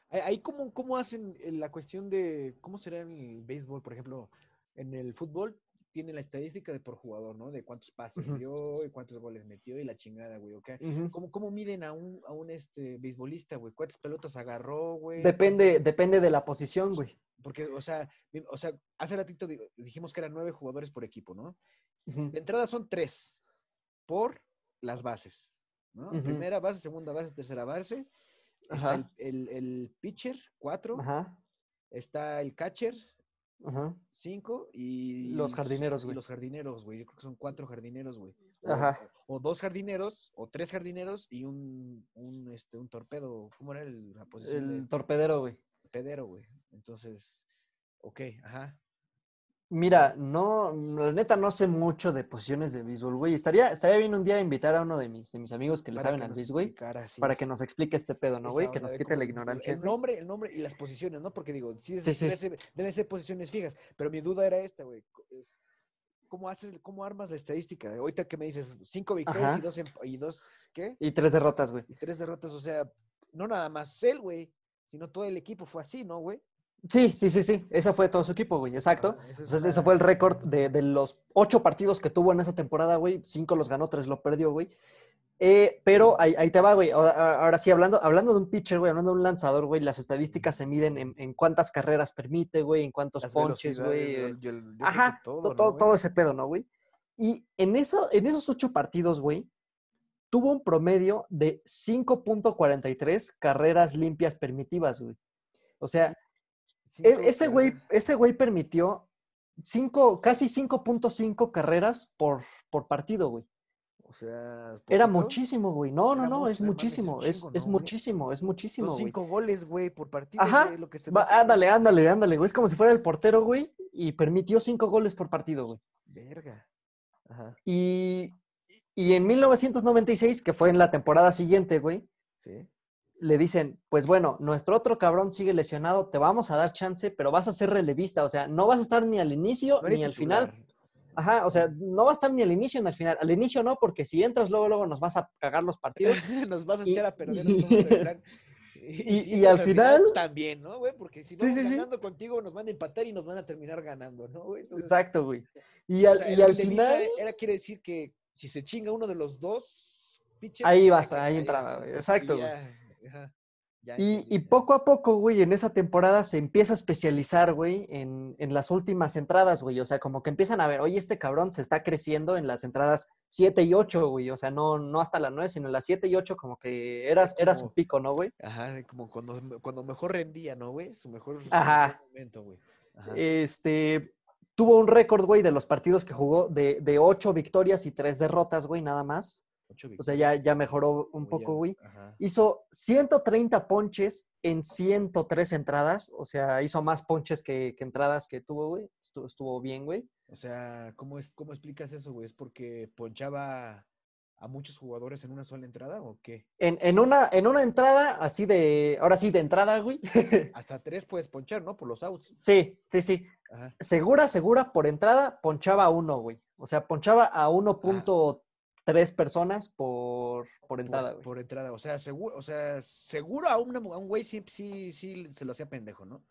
Ahí, ¿cómo, ¿cómo hacen la cuestión de cómo será en el béisbol, por ejemplo? En el fútbol tiene la estadística de por jugador, ¿no? De cuántos pases dio y cuántos goles metió y la chingada, güey, ¿ok? ¿Cómo, ¿Cómo, miden a un, a un este, beisbolista, güey? ¿Cuántas pelotas agarró, güey? Depende, depende de la posición, güey. Porque, o sea, o sea, hace ratito dijimos que eran nueve jugadores por equipo, ¿no? De entrada son tres por las bases. ¿no? Primera base, segunda base, tercera base. Está el, el, pitcher, cuatro. Está el catcher, cinco. Y los jardineros, güey. Los jardineros, güey. Yo creo que son cuatro jardineros, güey. O, o, dos jardineros, o tres jardineros y un, un, este, un torpedo. ¿Cómo era el, la posición? El torpedero, güey. Torpedero, güey. Entonces, ok, ajá. Mira, no, la neta no sé mucho de posiciones de béisbol, güey. Estaría, estaría bien un día invitar a uno de mis, de mis amigos que le saben al béisbol, para que nos explique este pedo, ¿no, güey? Que nos quite la ignorancia. El nombre, el nombre y las posiciones, ¿no? Porque digo, sí, Deben, ser, posiciones fijas, pero mi duda era esta, güey. ¿Cómo haces, cómo armas la estadística? Ahorita que me dices cinco victorias y dos, y dos, ¿qué? Y tres derrotas, güey. Y tres derrotas, o sea, no nada más él, güey, sino todo el equipo fue así, ¿no, güey? Sí, sí, sí, sí. Ese fue todo su equipo, güey. Exacto. Ah, Entonces, ese fue el récord de, de los ocho partidos que tuvo en esa temporada, güey. Cinco los ganó, tres lo perdió, güey. Eh, pero ahí, ahí te va, güey. Ahora, ahora sí, hablando, hablando de un pitcher, güey, hablando de un lanzador, güey, las estadísticas se miden en, en cuántas carreras permite, güey, en cuántos las ponches, güey. el- el- que Ajá, todo, to- ¿no, todo, todo ese pedo, ¿no, güey? Y en, eso, en esos ocho partidos, güey, tuvo un promedio de 5.43 carreras limpias permitidas, güey. O sea, él- Cinco ese güey, ese güey permitió cinco, casi 5.5 carreras por, por partido, güey. O sea, Era ¿poquito? muchísimo, güey. No, no, no, es muchísimo, es, chingo, es muchísimo, es muchísimo, güey. cinco goles, güey, por partido, Ajá, güey, lo que se Va, ándale, ándale, ándale, güey. Es como si fuera el portero, güey, y permitió cinco goles por partido, güey. Verga. Ajá, Y, y en 1996, que fue en la temporada siguiente, güey, sí. Le dicen, pues bueno, nuestro otro cabrón sigue lesionado, te vamos a dar chance, pero vas a ser relevista, o sea, no vas a estar ni al inicio No ni al final. Ajá, o sea, no va a estar ni al inicio ni al final. Al inicio no, porque si entras luego, luego nos vas a cagar los partidos. Nos vas a Y- echar a perder y- y entras al final- También, ¿no, güey? Porque si vamos sí, sí. ganando contigo, nos van a empatar y nos van a terminar ganando, ¿no, güey? Entonces, Exacto, güey. Y o al, sea, y al final, Era, quiere decir que si se chinga uno de los dos, Ahí basta, ahí entraba, güey. Exacto, güey. Ya, ajá, ya y, poco a poco, güey, en esa temporada se empieza a especializar, güey, en, en las últimas entradas, güey. O sea, como que empiezan a ver, oye, este cabrón se está creciendo en las entradas 7 y 8, güey. O sea, no, no hasta las 9, sino en las 7 y 8, como que era, Es era su pico, ¿no, güey? Ajá, como cuando, cuando mejor rendía, ¿no, güey? Su mejor, Ajá. momento, güey. Ajá. Este, tuvo un récord, güey, de los partidos que jugó de, de 8 victorias y 3 derrotas, güey, nada más. O sea, ya, ya mejoró un poco, güey. Hizo 130 ponches en 103 entradas. O sea, hizo más ponches que, que entradas que tuvo, güey. Estuvo, estuvo bien, güey. O sea, ¿cómo, es, ¿cómo explicas eso, güey? ¿Es porque ponchaba a muchos jugadores en una sola entrada o qué? En, en una, en una entrada, así de. Ahora sí, de entrada, güey. Hasta tres puedes ponchar, ¿no? Por los outs. sí, sí, sí. Ajá. Segura, segura, por entrada, ponchaba a uno, güey. O sea, ponchaba a 1.3 personas por, por entrada, por, güey. por entrada. O sea, seguro, o sea, seguro a, una, a un güey sí, sí, sí se lo hacía pendejo, ¿no?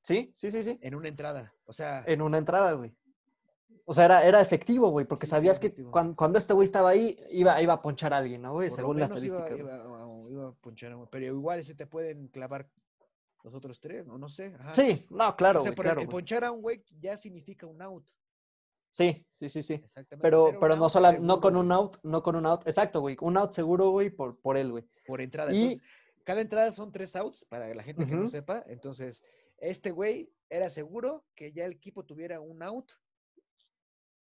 Sí, sí, sí, sí. En una entrada. O sea, En una entrada, güey. O sea, era, era efectivo, güey, porque Sí, sabías que cuando, este güey estaba ahí, iba, iba a ponchar a alguien, ¿no, güey? por Según la iba- estadística. Iba, iba a ponchar a Pero igual se te pueden clavar los otros tres, ¿no? No sé. Ajá. Sí, no, claro, o sea, güey, pero el- claro, el ponchar a un güey ya significa un out. Sí, sí, sí, sí. Exactamente. Pero, pero no sola, no con un out, no con un out. Exacto, güey. Un out seguro, güey, por, por él, güey. Por entrada. Y- Entonces, cada entrada son tres outs para la gente que no sepa. Entonces, este güey era seguro que ya el equipo tuviera un out.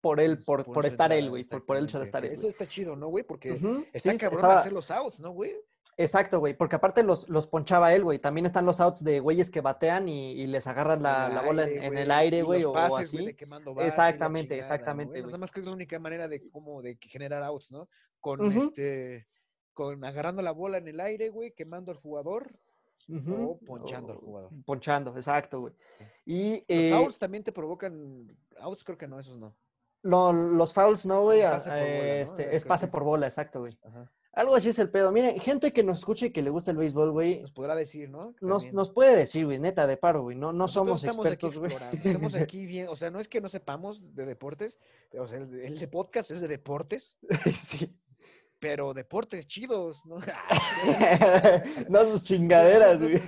Por él, por, por estar él, güey. Por, por el hecho de estar él, Eso está chido, ¿no, güey? Porque Ujú, está sí, cabrón estaba- hacer los outs, ¿no, güey? Exacto, güey. Porque aparte los, los ponchaba él, güey. También están los outs de güeyes que batean y, y les agarran la, la bola en, aire, en el aire, güey, o, güey, así. de quemando base y la Exactamente, chingada, ¿no, exactamente, güey. Nada más que es la única manera de cómo de generar outs, ¿no? Con este con agarrando la bola en el aire, güey, quemando al jugador o ponchando al o- jugador. Ponchando, exacto, güey. Y Los eh, outs también te provocan outs, creo que no, esos no. lo- los fouls, no, güey. ¿no? este, Eh, es pase por bola, exacto, güey. Ajá. Algo así es el pedo. Miren, gente que nos escuche y que le gusta el béisbol, güey, Nos podrá decir, ¿no? nos, nos puede decir, güey, neta, de paro, güey. No, no Nosotros somos expertos, güey. Estamos aquí bien, o sea, no es que no sepamos de deportes, o sea, el, el de podcast es de deportes, sí. pero deportes chidos, ¿no? no sus chingaderas, güey.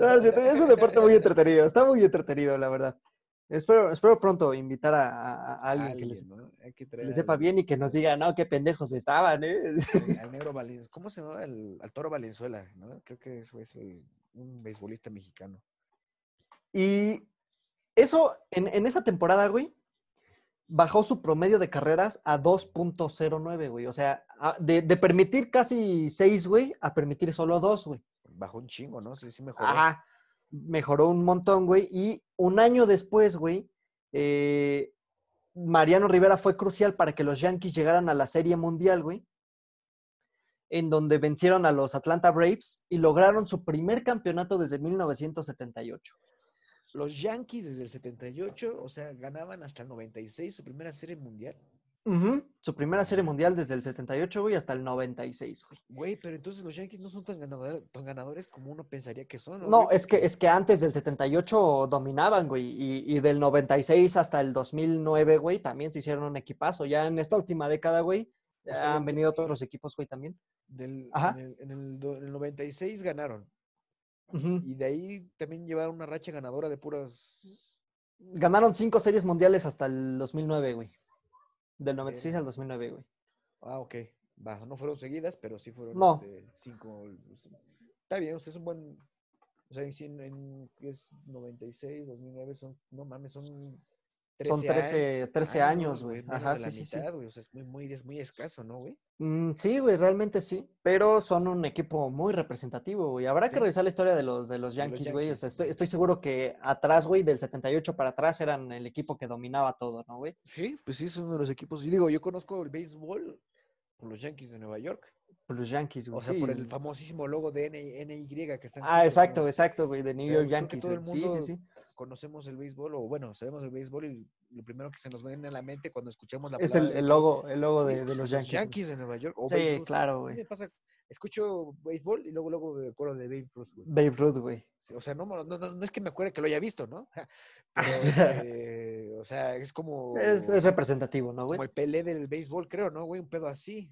No, es un deporte muy entretenido, está muy entretenido, la verdad. Espero, espero pronto invitar a, a- a alguien que les, Alguien, ¿no? Hay que que traer le sepa bien y que nos diga, no, qué pendejos estaban, ¿eh? al- al negro Valenzuela. ¿Cómo se llama? El, al toro Valenzuela, ¿no? Creo que eso es el- un beisbolista mexicano. Y eso, en, en esa temporada, güey, bajó su promedio de carreras a 2.09, güey. O sea, a- de, de permitir casi 6, güey, a permitir solo 2, güey. Bajó un chingo, ¿no? Sí, sí mejoró. Ajá. Mejoró un montón, güey. Y un año después, güey, eh, Mariano Rivera fue crucial para que los Yankees llegaran a la Serie Mundial, güey. En donde vencieron a los Atlanta Braves y lograron su primer campeonato desde 1978. Los Yankees desde el 78, o sea, ganaban hasta el 96 su primera serie mundial. Su primera serie mundial desde el 78, güey, hasta el 96, güey. Güey, pero entonces los Yankees no son tan ganadores, tan ganadores como uno pensaría que son. ¿no, No, es que, es que antes del 78 dominaban, güey, y, y del 96 hasta el 2009, güey, también se hicieron un equipazo. Ya en esta última década, güey, O sea, han venido otros equipos, güey, también. del- Ajá. en, el, en el en el 96 ganaron. Y de ahí también llevaron una racha ganadora de puras. Ganaron cinco series mundiales hasta el 2009, güey. Del 96 Verga. al 2009, güey. Ah, ok. Va, no fueron seguidas, pero sí fueron No. este, cinco. Está bien, o sea, es un buen. O sea, en, en ¿qué es 96, 2009, son. No mames, son. Son 13 años- 13 años, güey. Ajá, sí, sí, sí. O sea, es muy, muy, es muy escaso, ¿no, güey? Mm, sí, güey, realmente sí. Pero son un equipo muy representativo, güey. Habrá que revisar la historia de los, de los Yankees, güey. O sea, estoy, estoy seguro que atrás, güey, del 78 para atrás eran el equipo que dominaba todo, ¿no, güey? Sí, pues sí, es uno de los equipos. Y digo, yo conozco el béisbol por los Yankees de Nueva York. Por los Yankees, güey. O sea, por el sí. famosísimo logo de N- NY que están. Ah, exacto, exacto, güey, de New York Yankees, todo el. Sí, sí, sí. Conocemos el béisbol, o bueno, sabemos el béisbol y lo primero que se nos viene a la mente cuando escuchamos la Es palabra el, logo, el logo de, de los Yankees. Yankees de Nueva York. O Sí, claro, güey. me pasa, escucho béisbol y luego, luego me acuerdo de Babe Ruth, güey. Babe Ruth, güey. O sea, no, no- no es que me acuerde que lo haya visto, ¿no? Pero, este, o sea, es como, Es, es representativo, ¿no, güey? como el Pelé del béisbol, creo, ¿no, güey? Un pedo así.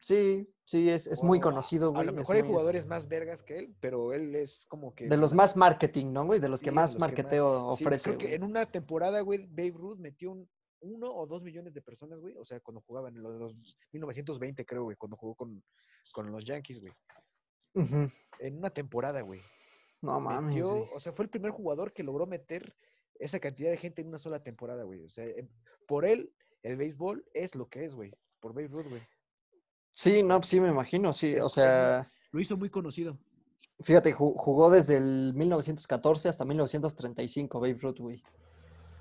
Sí, sí, es, es muy conocido, A güey. lo es mejor hay muy- es jugadores más vergas que él, pero él es como que... De los más marketing, ¿no, güey? De los sí, que más los que marketeo sí, ofrece, creo que en una temporada, güey, Babe Ruth metió un uno o dos millones de personas, güey. O sea, cuando jugaban en los, los 1920, creo, güey, cuando jugó con, con los Yankees, güey. En una temporada, güey. No mames, Metió, güey. o sea, fue el primer jugador que logró meter esa cantidad de gente en una sola temporada, güey. O sea, em- por él, el béisbol es lo que es, güey. Por Babe Ruth, güey. Sí, no, sí me imagino, sí. O es muy- sea, Lo hizo muy conocido. fíjate, ju- jugó desde el 1914 hasta 1935, Babe Ruth, güey.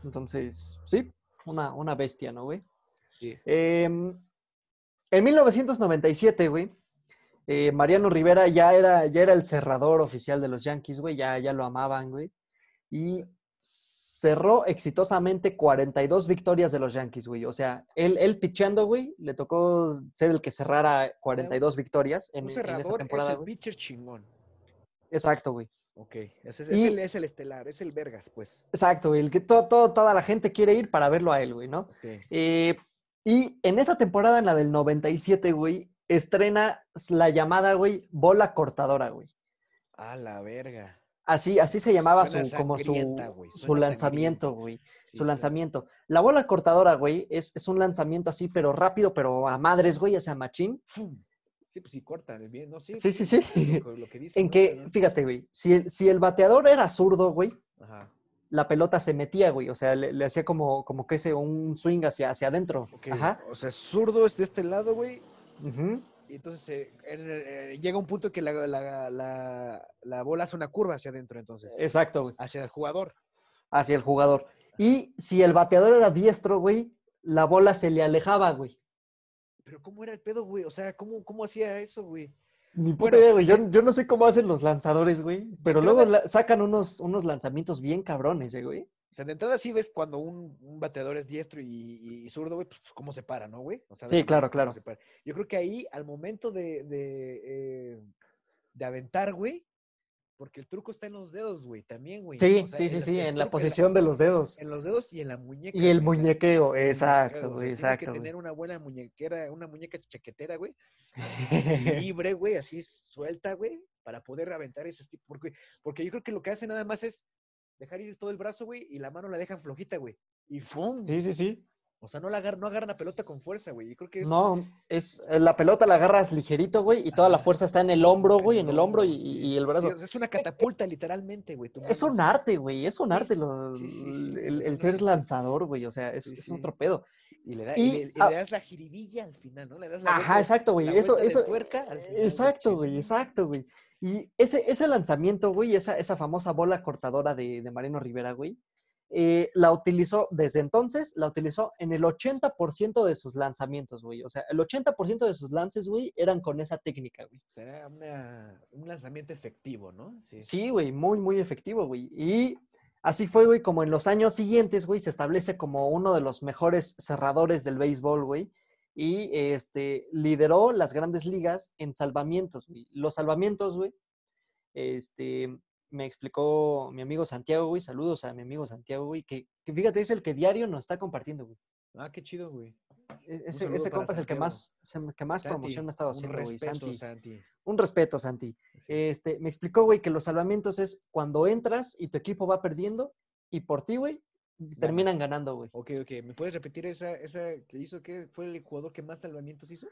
Entonces, sí, una, una bestia, ¿no, güey? Sí. Em, en 1997, güey, eh, Mariano Rivera ya era, ya era el cerrador oficial de los Yankees, güey, ya, ya lo amaban, güey. Y cerró exitosamente 42 victorias de los Yankees, güey. O sea, él, él picheando, güey, le tocó ser el que cerrara 42 victorias en, Un en esa temporada, es el pitcher chingón. Exacto, güey. Ok. Es, Y- es el, es el estelar, es el vergas, pues. Exacto, güey. El que to- to- toda la gente quiere ir para verlo a él, güey, ¿no? Eh, y en esa temporada, en la del 97, güey, estrena la llamada, güey, bola cortadora, güey. A la verga. Así, así se llamaba su, como su, su lanzamiento, güey. Sí, su lanzamiento. La bola cortadora, güey, es, es un lanzamiento así, pero rápido, pero a madres, güey, o sea, machín. Sí, pues sí, cortan bien, ¿no? Sí, Sí, sí, sí. Lo, que- En ¿no? que, fíjate, güey, si el, si el bateador era zurdo, güey, Ajá. la pelota se metía, güey. O sea, le, le hacía como, como que ese, un swing hacia, hacia adentro. Ajá. O sea, zurdo es de este lado, güey. ujú, Y entonces eh, eh, llega un punto que la, la, la, la bola hace una curva hacia adentro, entonces. Exacto, güey. Hacia el jugador. Hacia el jugador. Y si el bateador era diestro, güey, la bola se le alejaba, güey. Pero ¿cómo era el pedo, güey? O sea, ¿cómo, cómo hacía eso, güey? Ni puta Bueno, idea, güey. Yo, yo no sé cómo hacen los lanzadores, güey. Pero luego sacan unos, unos lanzamientos bien cabrones, eh, güey. O sea, de entrada sí ves cuando un, un bateador es diestro y, zurdo, güey, pues cómo se para, ¿no, güey? O sea, Sí, claro, claro. se para. Yo creo que ahí, al momento de, de, eh, de aventar, güey, porque el truco está en los dedos, güey, también, güey. Sí, O sea, sí, sí, sí, en la posición de los dedos. En los dedos y en la muñeca. Y el güey, muñequeo, exacto, güey, tienes exacto. que güey. tener una buena muñequera, una muñeca chaquetera, güey, libre, güey, así suelta, güey, para poder aventar ese tipo. Porque, porque yo creo que lo que hace nada más es dejar ir todo el brazo, güey, y la mano la dejan flojita, güey. Y ¡fum! Sí, sí, sí. O sea, no la agarra, no agarran la pelota con fuerza, güey. Yo creo que es. No, es eh, la pelota la agarras ligerito, güey, y toda la fuerza está en el hombro, güey, en el hombro y, sí. y el Sí, brazo. sea, es una catapulta, literalmente, güey. Es un arte, güey, es un Sí, arte lo- sí, sí, sí, el, ser lanzador, güey, o sea, es, Sí, es sí. otro pedo. Y le, da, Y, y le, y le das la jiribilla al final, ¿no? Le das la Ajá, vuelta- exacto, güey, eso, eso, tuerca al final, güey, exacto, güey, exacto, güey. Y ese, ese lanzamiento, güey, esa, esa famosa bola cortadora de, de Mariano Rivera, güey, eh, la utilizó desde entonces, la utilizó en el 80% de sus lanzamientos, güey. O sea, el 80% de sus lances, güey, eran con esa técnica, güey. Será una- un lanzamiento efectivo, ¿no? Sí. Sí, güey, muy, muy efectivo, güey. Y Así fue, güey, como en los años siguientes, güey, se establece como uno de los mejores cerradores del béisbol, güey. Y este, lideró las grandes ligas en salvamientos, güey. Los salvamientos, güey, este, me explicó mi amigo Santiago, güey. Saludos a mi amigo Santiago, güey. Que, que fíjate, es el que diario nos está compartiendo, güey. Ah, qué chido, güey. E- Ese, compa es el que más, que más Santi, promoción me ha estado haciendo, güey. Santi. Santi. Un respeto, Santi. Sí. Este, me explicó, güey, que los salvamientos es cuando entras y tu equipo va perdiendo y por ti, güey, terminan ganando, güey. Ok, ok. ¿Me puedes repetir esa, esa que hizo? ¿Qué fue el jugador que más salvamientos hizo?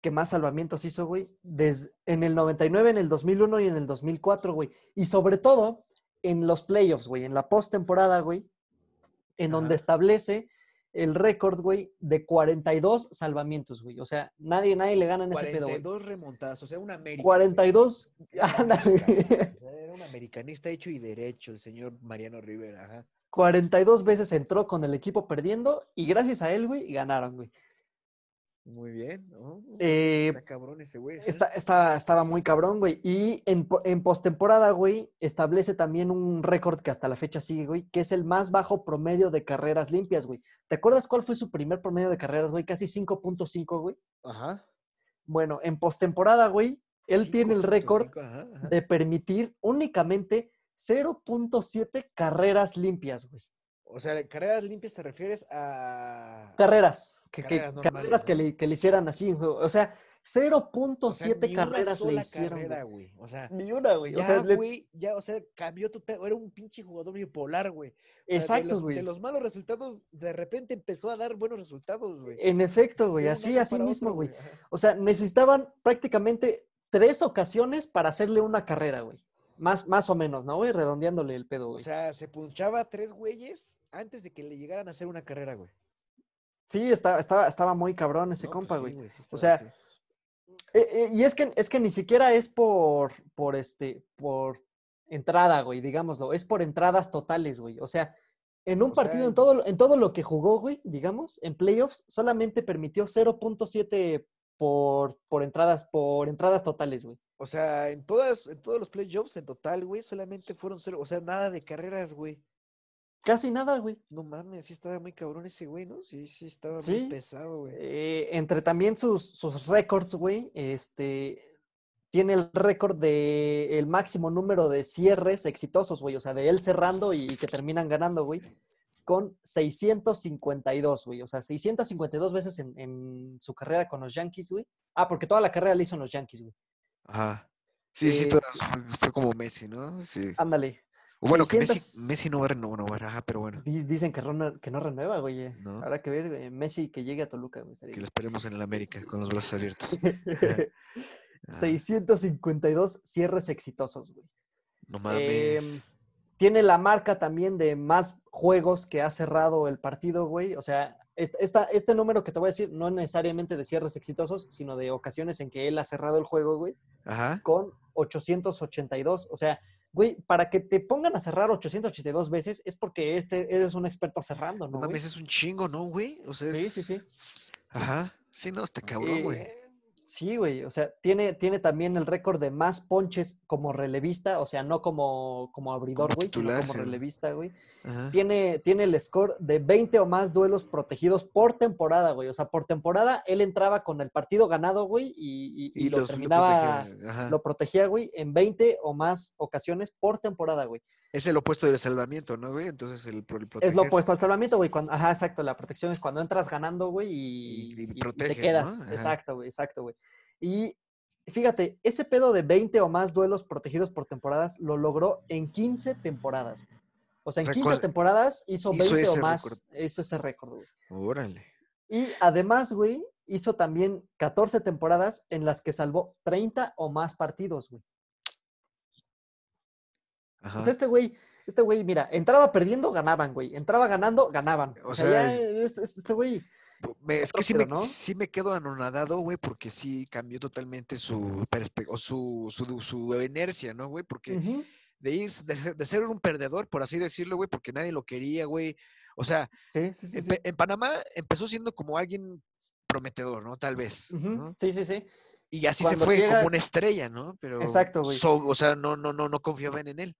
Que más salvamientos hizo, güey, desde en el 99, en el 2001 y en el 2004, güey. Y sobre todo en los playoffs, güey, en la postemporada, güey, en donde establece el récord, güey, de 42 salvamientos, güey. O sea, nadie, nadie le gana en ese pedo, güey. 42 remontadas, o sea, un América. güey. 42, ándale, América, güey. o sea, Era un americanista hecho y derecho, el señor Mariano Rivera. Ajá. 42 veces entró con el equipo perdiendo y gracias a él, güey, ganaron, güey. Muy bien. ¿no? Eh, Está cabrón ese güey. Está, está- estaba muy cabrón, güey. Y en, en postemporada, güey, establece también un récord que hasta la fecha sigue, güey, que es el más bajo promedio de carreras limpias, güey. ¿Te acuerdas cuál fue su primer promedio de carreras, güey? Casi 5.5, güey. Ajá. Bueno, en postemporada, güey, él tiene el récord 5.5, ajá, ajá. de permitir únicamente 0.7 carreras limpias, güey. O sea, carreras limpias te refieres a. Carreras, que, que- Carreras normales, carreras que, le, que le hicieran así. O sea, 0.7 O sea, carreras le hicieron, carrera, güey. O sea, Ni una, güey. ya, O sea, le- güey, ya, o sea, cambió total. Era un pinche jugador bipolar, güey. O de exacto, güey. De los malos resultados, de repente empezó a dar buenos resultados, güey. En efecto, güey, así, así mismo, otro, güey. ajá. O sea, necesitaban prácticamente tres ocasiones para hacerle una carrera, güey. Más, más o menos, ¿no, güey? Redondeándole el pedo, O güey. sea, se punchaba tres güeyes antes de que le llegaran a hacer una carrera, güey. Sí, estaba, estaba, estaba muy cabrón ese No, compa, pues sí, güey. sí O sea. Eh, eh, y es que, es que ni siquiera es por, por este, por entrada, güey, digámoslo. Es por entradas totales, güey. O sea, en un O partido, en en- todo, lo- en todo lo que jugó, güey, digamos, en playoffs, solamente permitió 0.7 por, por entradas, por entradas totales, güey. O sea, en todas, en todos los playoffs en total, güey, solamente fueron cero, o sea, nada de carreras, güey. Casi nada, güey. No mames, sí estaba muy cabrón ese güey, ¿no? Sí, sí, estaba Sí. muy pesado, güey. Eh, entre también sus, sus récords, güey, este, tiene el récord de el máximo número de cierres exitosos, güey, o sea, de él cerrando y, que terminan ganando, güey, con 652, güey, o sea, 652 veces en, en su carrera con los Yankees, güey. Ah, porque toda la carrera la hizo en los Yankees, güey. Ajá. Sí, sí, Eh, sí. fue como Messi, ¿no? Sí. Ándale. Bueno, que Messi, 600 Messi no va a renovar, ajá, pero bueno, Di- Dicen que, no renueva, güey. No. Habrá que ver, güey, Messi que llegue a Toluca, güey. que lo esperemos en el América con los brazos abiertos. Ah, 652 cierres exitosos, güey. no mames. Em, tiene la marca también de más juegos que ha cerrado el partido, güey. O sea, est- esta, este número que te voy a decir, no necesariamente de cierres exitosos, sino de ocasiones en que él ha cerrado el juego, güey, Ajá. con 882. O sea, güey, para que te pongan a cerrar 882 veces es porque este, eres un experto cerrando, No mames, es un chingo, ¿no, güey? O sea, Sí, sí, sí. Ajá. Sí, no, está cabrón, güey. Eh, sí, güey. O sea, tiene, tiene también el récord de más ponches como relevista, o sea, no como, como abridor, güey, sino como relevista, güey. Ajá. Tiene, tiene el score de 20 o más duelos protegidos por temporada, güey. O sea, por temporada él entraba con el partido ganado, güey, y, y- y lo los- terminaba, lo protegía, güey, en 20 o más ocasiones por temporada, güey. Es el opuesto del salvamiento, ¿no, güey? Entonces el, el Es lo opuesto al salvamiento, güey. cuando- Ajá, exacto. La protección es cuando entras ganando, güey, y, Y- y y- y te quedas. Exacto, güey, exacto, güey. Y fíjate, ese pedo de 20 o más duelos protegidos por temporadas lo logró en 15 temporadas. güey. O sea, en sea, 15 ¿cuál- temporadas hizo hizo 20 o más. récord? Hizo ese récord, güey. Órale. Y además, güey, hizo también 14 temporadas en las que salvó 30 o más partidos, güey. Ajá. Sea, este güey, este güey, mira, entraba perdiendo, ganaban, güey. Entraba ganando, ganaban. O, O sea, sea, ya es- es- este güey. Es que sí me, ¿no? sí me quedo anonadado, güey, porque sí cambió totalmente su perspectiva, o su, su, su inercia, ¿no, güey? Porque ujú, de ir, de ser, de ser un perdedor, por así decirlo, güey, porque nadie lo quería, güey. O sea, Sí, sí, sí. en, Panamá empezó siendo como alguien prometedor, ¿no? Tal vez. Sí, sí, sí. Y así Cuando se fue llega- como una estrella, ¿no? Pero, Exacto, güey. so- o sea, no, no, no, no confiaban en él.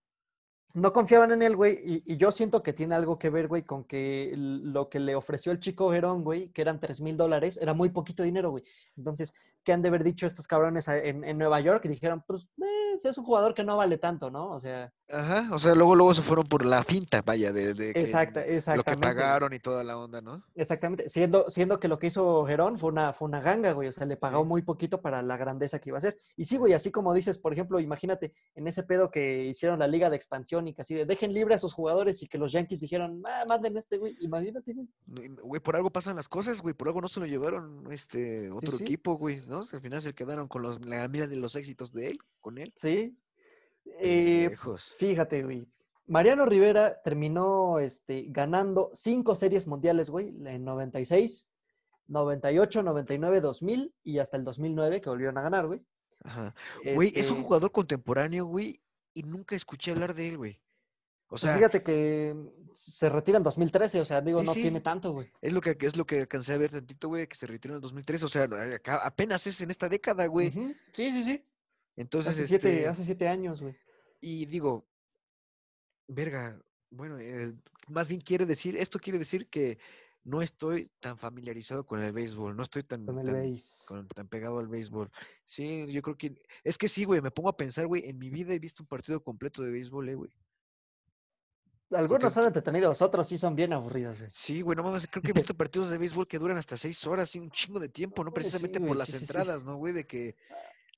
No confiaban en él, güey, y, y yo siento que tiene algo que ver, güey, con que lo que le ofreció el chico Gerón, güey, que eran 3 mil dólares, era muy poquito dinero, güey. Entonces, ¿qué han de haber dicho estos cabrones en, en Nueva York? Dijeron, pues, eh, es un jugador que no vale tanto, ¿no? O sea, Ajá, o sea, luego, luego se fueron por la finta, vaya, de, de exacta, lo que pagaron y toda la onda, ¿no? Exactamente, siendo, siendo que lo que hizo Gerón fue una, fue una ganga, güey, o sea, le pagó Sí. muy poquito para la grandeza que iba a ser. Y sí, güey, así como dices, por ejemplo, imagínate en ese pedo que hicieron la liga de expansión y que así de dejen libre a sus jugadores y que los Yankees dijeron, ah, manden este, güey, imagínate, güey. Güey, por algo pasan las cosas, güey, por algo no se lo llevaron este otro sí. equipo, güey, ¿no? Al final se quedaron con los, la mira de los éxitos de él, con él. Sí. Eh, fíjate, güey. Mariano Rivera terminó este, ganando cinco series mundiales, güey, en 96, 98, 99, 2000 y hasta el 2009 que volvieron a ganar, güey. Ajá. Güey, es un Este, jugador contemporáneo, güey, y nunca escuché hablar de él, güey. O Pues sea, fíjate que se retira en 2013, o sea, digo, Sí, no sí. tiene tanto, güey. es lo que es lo que alcancé a ver tantito, güey, que se retiró en el 2003, o sea, acá apenas es en esta década, güey. Sí, sí, sí. Entonces, Hace siete, este, hace siete años, güey. y digo, verga, bueno, eh, más bien quiere decir, esto quiere decir que no estoy tan familiarizado con el béisbol, no estoy tan, Con el tan, con- tan pegado al béisbol. Sí, yo creo que, es que sí, güey, me pongo a pensar, güey, en mi vida he visto un partido completo de béisbol, eh, güey. Algunos son entretenidos, otros sí son bien aburridos, güey. Sí, güey, no mames, creo que he visto partidos de béisbol que duran hasta seis horas, sí, un chingo de tiempo, no Pues sí, precisamente güey, por las sí, sí, sí. entradas, ¿no, güey? De que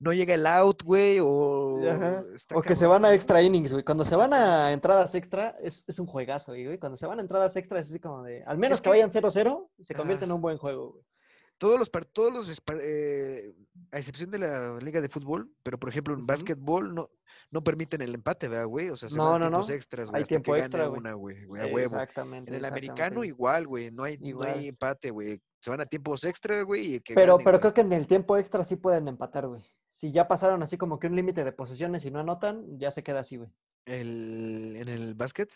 no llega el out, güey, o... Ajá. O que se van a extra innings, güey. Cuando se van a entradas extra, es, es un juegazo, güey. Cuando se van a entradas extra, es así como de. Al menos que, que- vayan 0-0, se convierte en un buen juego, güey. Todos los, todos los, eh, a excepción de la liga de fútbol, pero por ejemplo en Ujú. básquetbol no, no permiten el empate, ¿verdad, güey? O sea, se No, van no, tiempos no. extras, güey, Hay tiempo extra, güey. una, güey, güey, a huevo. Exactamente. En el exactamente, americano igual, güey, no hay, no hay empate, güey. Se van a tiempos extra, güey, y el que Pero, gane, pero güey. creo que en el tiempo extra sí pueden empatar, güey. Si ya pasaron así como que un límite de posiciones y no anotan, ya se queda así, güey. El, en el básquet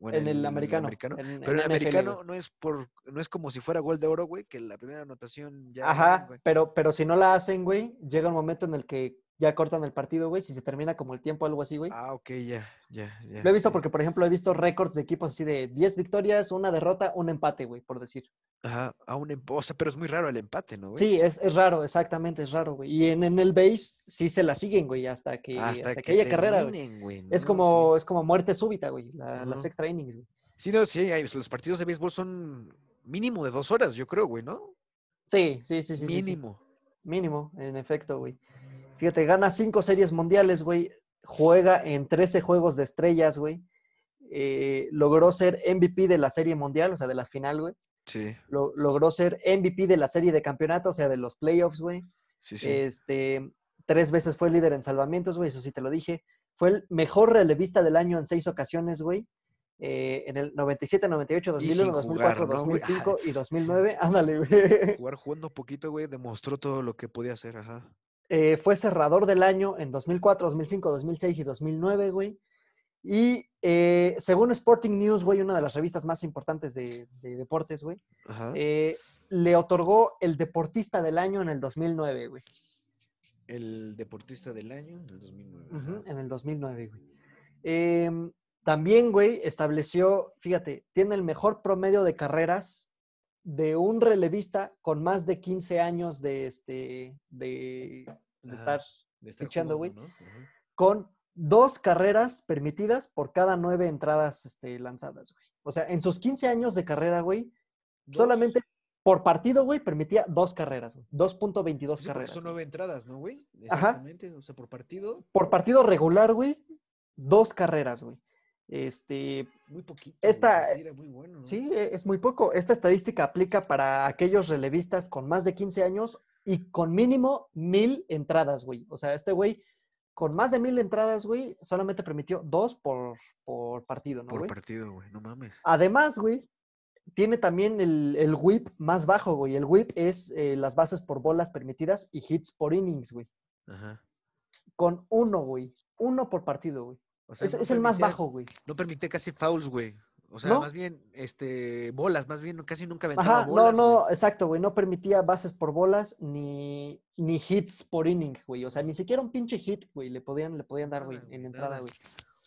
o En el americano. en- Pero en el NFL, güey. americano no es por, no es como si fuera gol de oro, güey, que la primera anotación ya. Ajá, güey. pero, pero si no la hacen, güey, llega un momento en el que ya cortan el partido, güey. Si se termina como el tiempo o algo así, güey. Ah, ok, ya, ya, ya. Lo he visto porque, por ejemplo, he visto récords de equipos así de 10 victorias, una derrota, un empate, güey, por decir. Ajá, a un em- o sea, pero es muy raro el empate, ¿no, güey? Sí, es, es raro, exactamente, es raro, güey. Y en, en el base sí se la siguen, güey, hasta que, hasta que, haya carrera, güey. Es como, es como muerte súbita, güey, la- las extra innings, güey. Sí, no, sí, hay- los partidos de béisbol son mínimo de dos horas, yo creo, güey, ¿no? Sí, sí, sí, sí. sí, sí. mínimo. Mínimo, en efecto, güey. Fíjate, gana cinco series mundiales, güey. Juega en 13 juegos de estrellas, güey. Eh, logró ser MVP de la serie mundial, o sea, de la final, güey. Sí, Lo- logró ser MVP de la serie de campeonato, o sea, de los playoffs, güey. sí, sí. Este, tres veces fue líder en salvamentos, güey, eso sí te lo dije. Fue el mejor relevista del año en seis ocasiones, güey. Eh, en el 97, 98, Y 2001, sin 2004, jugar, ¿no, güey? 2005 y 2009. Ándale, güey. Jugar jugando poquito, güey, demostró todo lo que podía hacer, ajá. Eh, fue cerrador del año en 2004, 2005, 2006 y 2009, güey. Y eh, según Sporting News, güey, una de las revistas más importantes de, de deportes, güey, eh, le otorgó el deportista del año en el 2009, güey. El deportista del año en el 2009. Ujú, ajá. en el 2009, güey. Em, también, güey, estableció, fíjate, tiene el mejor promedio de carreras de un relevista con más de 15 años de, este, de, pues, de estar De estar pichando, güey. con dos carreras permitidas por cada nueve entradas este, lanzadas, güey. O sea, en sus 15 años de carrera, güey, Dos. solamente por partido, güey, permitía dos carreras, güey. 2.22 Sí, carreras. son güey. nueve entradas, ¿no, güey? Ajá. Exactamente, o sea, por partido, Por partido regular, güey, dos carreras, güey. Este, muy poquito. Esta- güey, sí, era muy bueno. ¿no? sí, e- es muy poco. Esta estadística aplica para aquellos relevistas con más de 15 años y con mínimo mil entradas, güey. O sea, este güey, con más de mil entradas, güey, solamente permitió dos por, por partido, ¿no, Por güey? partido, güey, no mames. Además, güey, tiene también el, el whip más bajo, güey. El whip es eh, las bases por bolas permitidas y hits por innings, güey. Ajá. Con uno, güey. Uno por partido, güey. O sea, Es, no es el más bajo, güey. No permitía casi fouls, güey. O sea, ¿No? más bien, este, bolas, más bien, casi nunca aventaba Ajá, bolas, no, no, güey. exacto, güey. No permitía bases por bolas ni, ni hits por inning, güey. O sea, ni siquiera un pinche hit, güey, le podían, le podían dar, güey, en entrada, güey.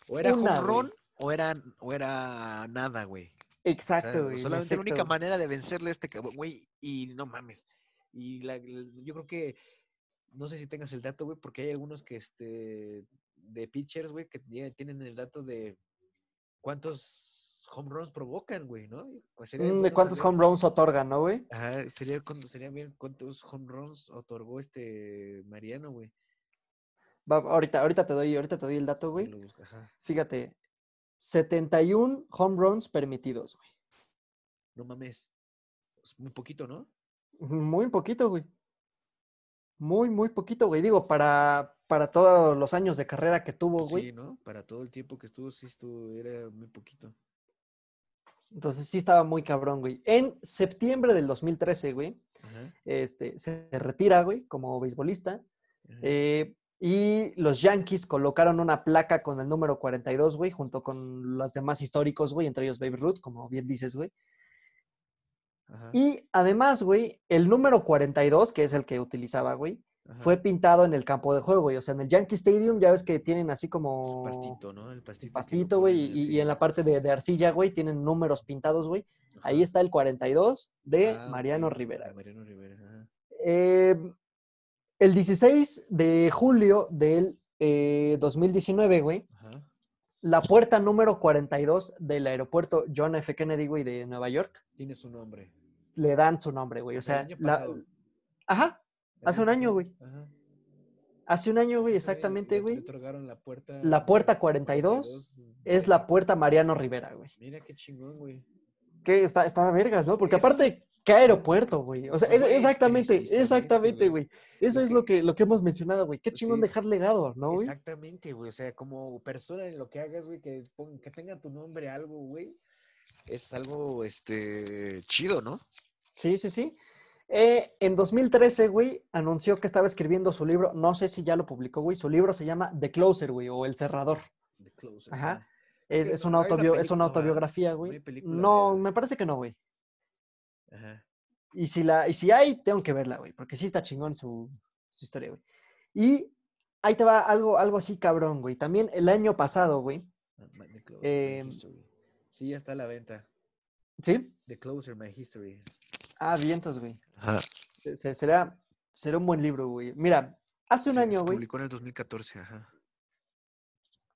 O era una, run o era, o era nada, güey. O sea, Exacto, güey. en solamente la única manera de vencerle a este cabrón, güey, y no mames. Y la- la- yo creo que, no sé si tengas el dato, güey, porque hay algunos que, este, de pitchers, güey, que tienen el dato de cuántos home runs provocan, güey, ¿no? Pues sería Mm, ¿De bueno cuántos saber- home runs otorgan, no, güey? Ajá, sería, cuando, sería bien cuántos home runs otorgó este Mariano, güey. Va, ahorita, ahorita te doy, ahorita te doy el dato, güey. Fíjate, 71 home runs permitidos, güey. No mames. Es muy poquito, ¿no? Muy poquito, güey. Muy, muy poquito, güey. Digo, para, para todos los años de carrera que tuvo, güey. Sí, ¿no? Para todo el tiempo que estuvo, sí estuvo, era muy poquito. Entonces sí estaba muy cabrón, güey. En septiembre del 2013, güey, este, se retira, güey, como beisbolista. eh, y los Yankees colocaron una placa con el número 42, güey, junto con los demás históricos, güey, entre ellos Baby Ruth, como bien dices, güey. Y además, güey, el número 42, que es el que utilizaba, güey, ajá. fue pintado en el campo de juego, güey. O sea, en el Yankee Stadium ya ves que tienen así como pastito, ¿no? El pastito. pastito, güey, y, en la parte de, de arcilla, güey, tienen números pintados, güey. Ahí está el 42 de Ah, Mariano Rivera. Mariano Rivera, ajá. Eh, el 16 de julio del eh, 2019, güey, Ajá. la puerta número 42 del aeropuerto John F. Kennedy, güey, de Nueva York, Tiene su nombre. le dan su nombre, güey. O sea, año la... Ajá, hace un año, güey. Ajá. hace un año, güey, exactamente, güey. la puerta. La puerta 42 Es la puerta Mariano Rivera, güey. Mira qué chingón, güey. Que está, está vergas, ¿no? Porque aparte, ¿qué aeropuerto, güey? O sea, es- exactamente, exactamente, güey. Eso es lo que, lo que hemos mencionado, güey. Qué Pues chingón dejar legado, ¿no, güey? Exactamente, güey. O sea, como persona en lo que hagas, güey, que, que tenga tu nombre algo, güey. Es algo, este, chido, ¿no? Sí, sí, sí. Eh, en 2013, güey, anunció que estaba escribiendo su libro. No sé si ya lo publicó, güey. Su libro se llama The Closer, güey, o El Cerrador. The Closer. Ajá. ajá. Es, es una, autobio- es una autobiografía, ¿No güey. No, de- me parece que no, güey. Ajá. Y si, la, y si hay, tengo que verla, güey, porque sí está chingón su, su historia, güey. Y ahí te va algo, algo así cabrón, güey. También el año pasado, güey. Ah, History. Sí, ya está a la venta. ¿Sí? The Closer, My History. Ah, vientos, güey. Ajá. Se- se- Será, será un buen libro, güey. Mira, hace un Sí, año, se güey. publicó en el 2014, ajá.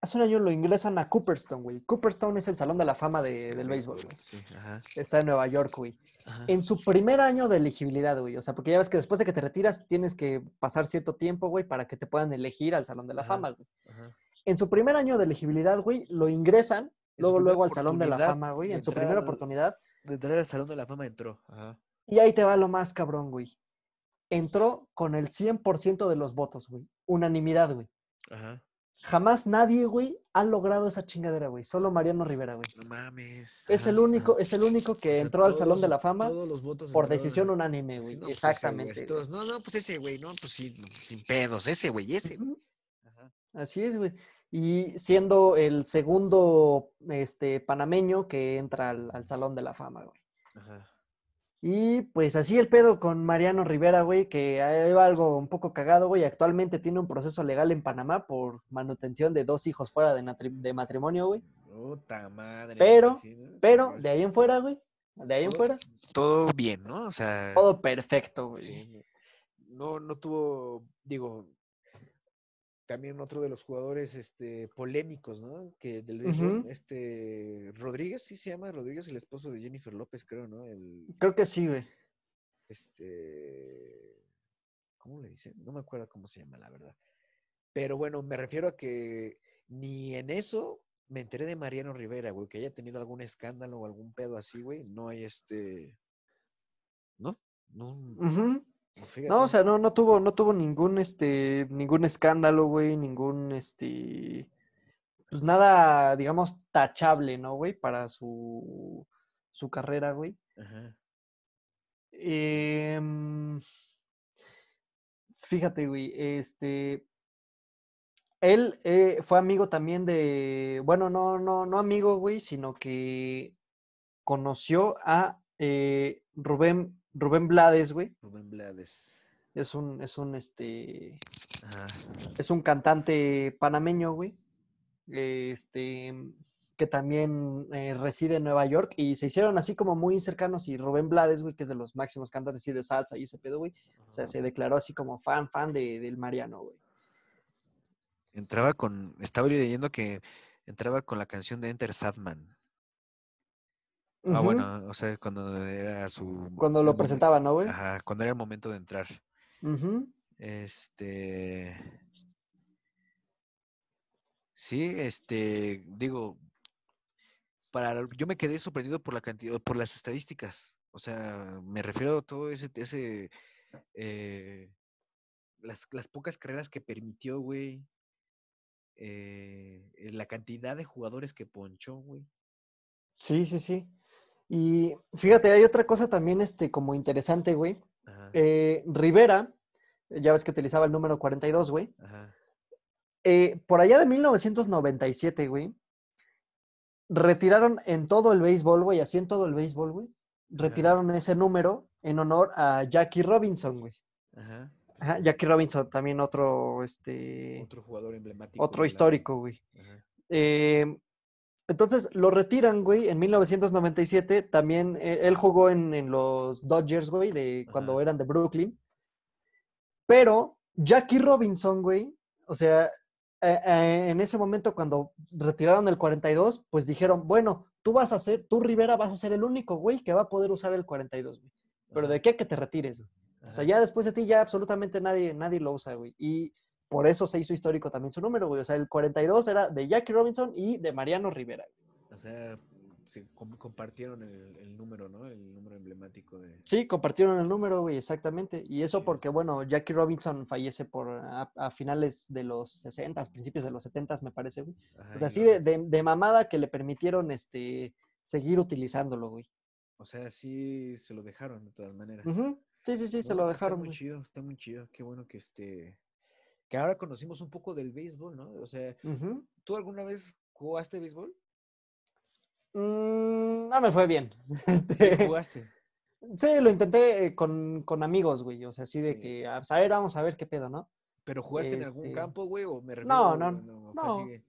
Hace un año lo ingresan a Cooperstown, güey. Cooperstown es el salón de la fama de- del béisbol, güey. Sí, ajá. Está en Nueva York, güey. ajá. En su primer año de elegibilidad, güey. O sea, porque ya ves que después de que te retiras tienes que pasar cierto tiempo, güey, para que te puedan elegir al salón de la Ajá. fama, güey. ajá. En su primer año de elegibilidad, güey, lo ingresan luego, luego al salón de la fama, güey. En su primera oportunidad. De entrar al Salón de la Fama entró. Ajá. Y ahí te va lo más cabrón, güey. Entró con el 100% de los votos, güey. Unanimidad, güey. Ajá. Jamás nadie, güey, ha logrado esa chingadera, güey. Solo Mariano Rivera, güey. No mames. Es el único, ajá. es el único que entró al Salón de la Fama Todos los votos por entraron decisión unánime, güey. no, pues ese, güey, Exactamente. güey. no, no, pues ese, güey, no, pues sí, sin pedos, ese, güey, ese. güey. Ajá. Así es, güey. Y siendo el segundo este, panameño que entra al, al Salón de la Fama, güey. Ajá. Y pues así el pedo con Mariano Rivera, güey, que va algo un poco cagado, güey. Actualmente tiene un proceso legal en Panamá por manutención de dos hijos fuera de, matrimonio, güey. Puta madre. Pero- Pero de ahí en fuera, güey. De ahí en fuera, Todo bien, ¿no? O sea. todo perfecto, güey. sí, No, no tuvo, digo, también otro de los jugadores este, polémicos, ¿no? Que del béisbol, este Rodríguez, sí se llama Rodríguez, el esposo de Jennifer López, creo, ¿no? El, Creo que sí, güey. este, ¿cómo le dicen? No me acuerdo cómo se llama, la verdad. Pero bueno, me refiero a que ni en eso me enteré de Mariano Rivera, güey, que haya tenido algún escándalo o algún pedo así, güey. No hay este, ¿no? No, no, fíjate. No, o sea, no, no tuvo, no tuvo ningún, este, ningún escándalo, güey, ningún, este, pues nada, digamos, tachable, ¿no, güey? Para su, su carrera, güey. Ajá. Em, fíjate, güey, este, él eh, fue amigo también de, bueno, no, no, no amigo, güey, sino que conoció a eh, Rubén, Rubén Blades, güey. Rubén Blades. Es un, es un, este, Ajá. es un cantante panameño, güey. Este, que también eh, reside en Nueva York, y se hicieron así como muy cercanos, y Rubén Blades, güey, que es de los máximos cantantes y de salsa y ese pedo, güey, o sea, se declaró así como fan, fan de, del Mariano, güey. Entraba con, estaba leyendo que entraba con la canción de Enter Sadman. Ah, bueno, o sea, cuando era su... Cuando lo presentaban, ¿no, güey? Ajá, cuando era el momento de entrar. Este. Sí, este, digo, para, yo me quedé sorprendido por la cantidad, por las estadísticas. O sea, me refiero a todo ese, ese, eh, las, las pocas carreras que permitió, güey. eh, la cantidad de jugadores que ponchó, güey. Sí, sí, sí. Y fíjate, hay otra cosa también, este, como interesante, güey. Eh, Rivera, ya ves que utilizaba el número 42, güey. Eh, por allá de 1997, güey, retiraron en todo el béisbol, güey, así en todo el béisbol, güey, retiraron ese número en honor a Jackie Robinson, güey. ajá. Ajá, Jackie Robinson, también otro, este, Otro jugador emblemático. otro la- histórico, güey. Ajá, Eh, entonces lo retiran, güey, en 1997. También eh, él jugó en, en los Dodgers, güey, de cuando eran de Brooklyn. Pero Jackie Robinson, güey, o sea, eh, eh, en ese momento cuando retiraron el 42, pues dijeron, bueno, tú vas a ser, tú Rivera vas a ser el único, güey, que va a poder usar el 42, güey. Pero ajá, ¿de qué? Que te retires, güey. O sea, ya después de ti ya absolutamente nadie, nadie lo usa, güey. Y por eso se hizo histórico también su número, güey. O sea, el 42 era de Jackie Robinson y de Mariano Rivera. O sea, se com- compartieron el, el número, ¿no? El número emblemático de... Sí, compartieron el número, güey, exactamente. Y eso Sí. porque, bueno, Jackie Robinson fallece por a, a finales de los 60, principios de los 70, me parece, güey. Ajá, O sea, así de, de- de mamada que le permitieron este, seguir utilizándolo, güey. O sea, sí se lo dejaron de todas maneras. Sí, sí, sí, se lo dejaron, Está muy güey. chido, está muy chido. Qué bueno que este... Que ahora conocimos un poco del béisbol, ¿no? O sea. ¿tú alguna vez jugaste béisbol? Mm, no me fue bien. Sí, Este, jugaste. Sí, lo intenté eh, con, con amigos, güey. O sea, así de Sí. que, a ver, vamos a ver qué pedo, ¿no? ¿Pero jugaste en algún este, campo, güey? ¿O me refiero no, no, fue no. así de-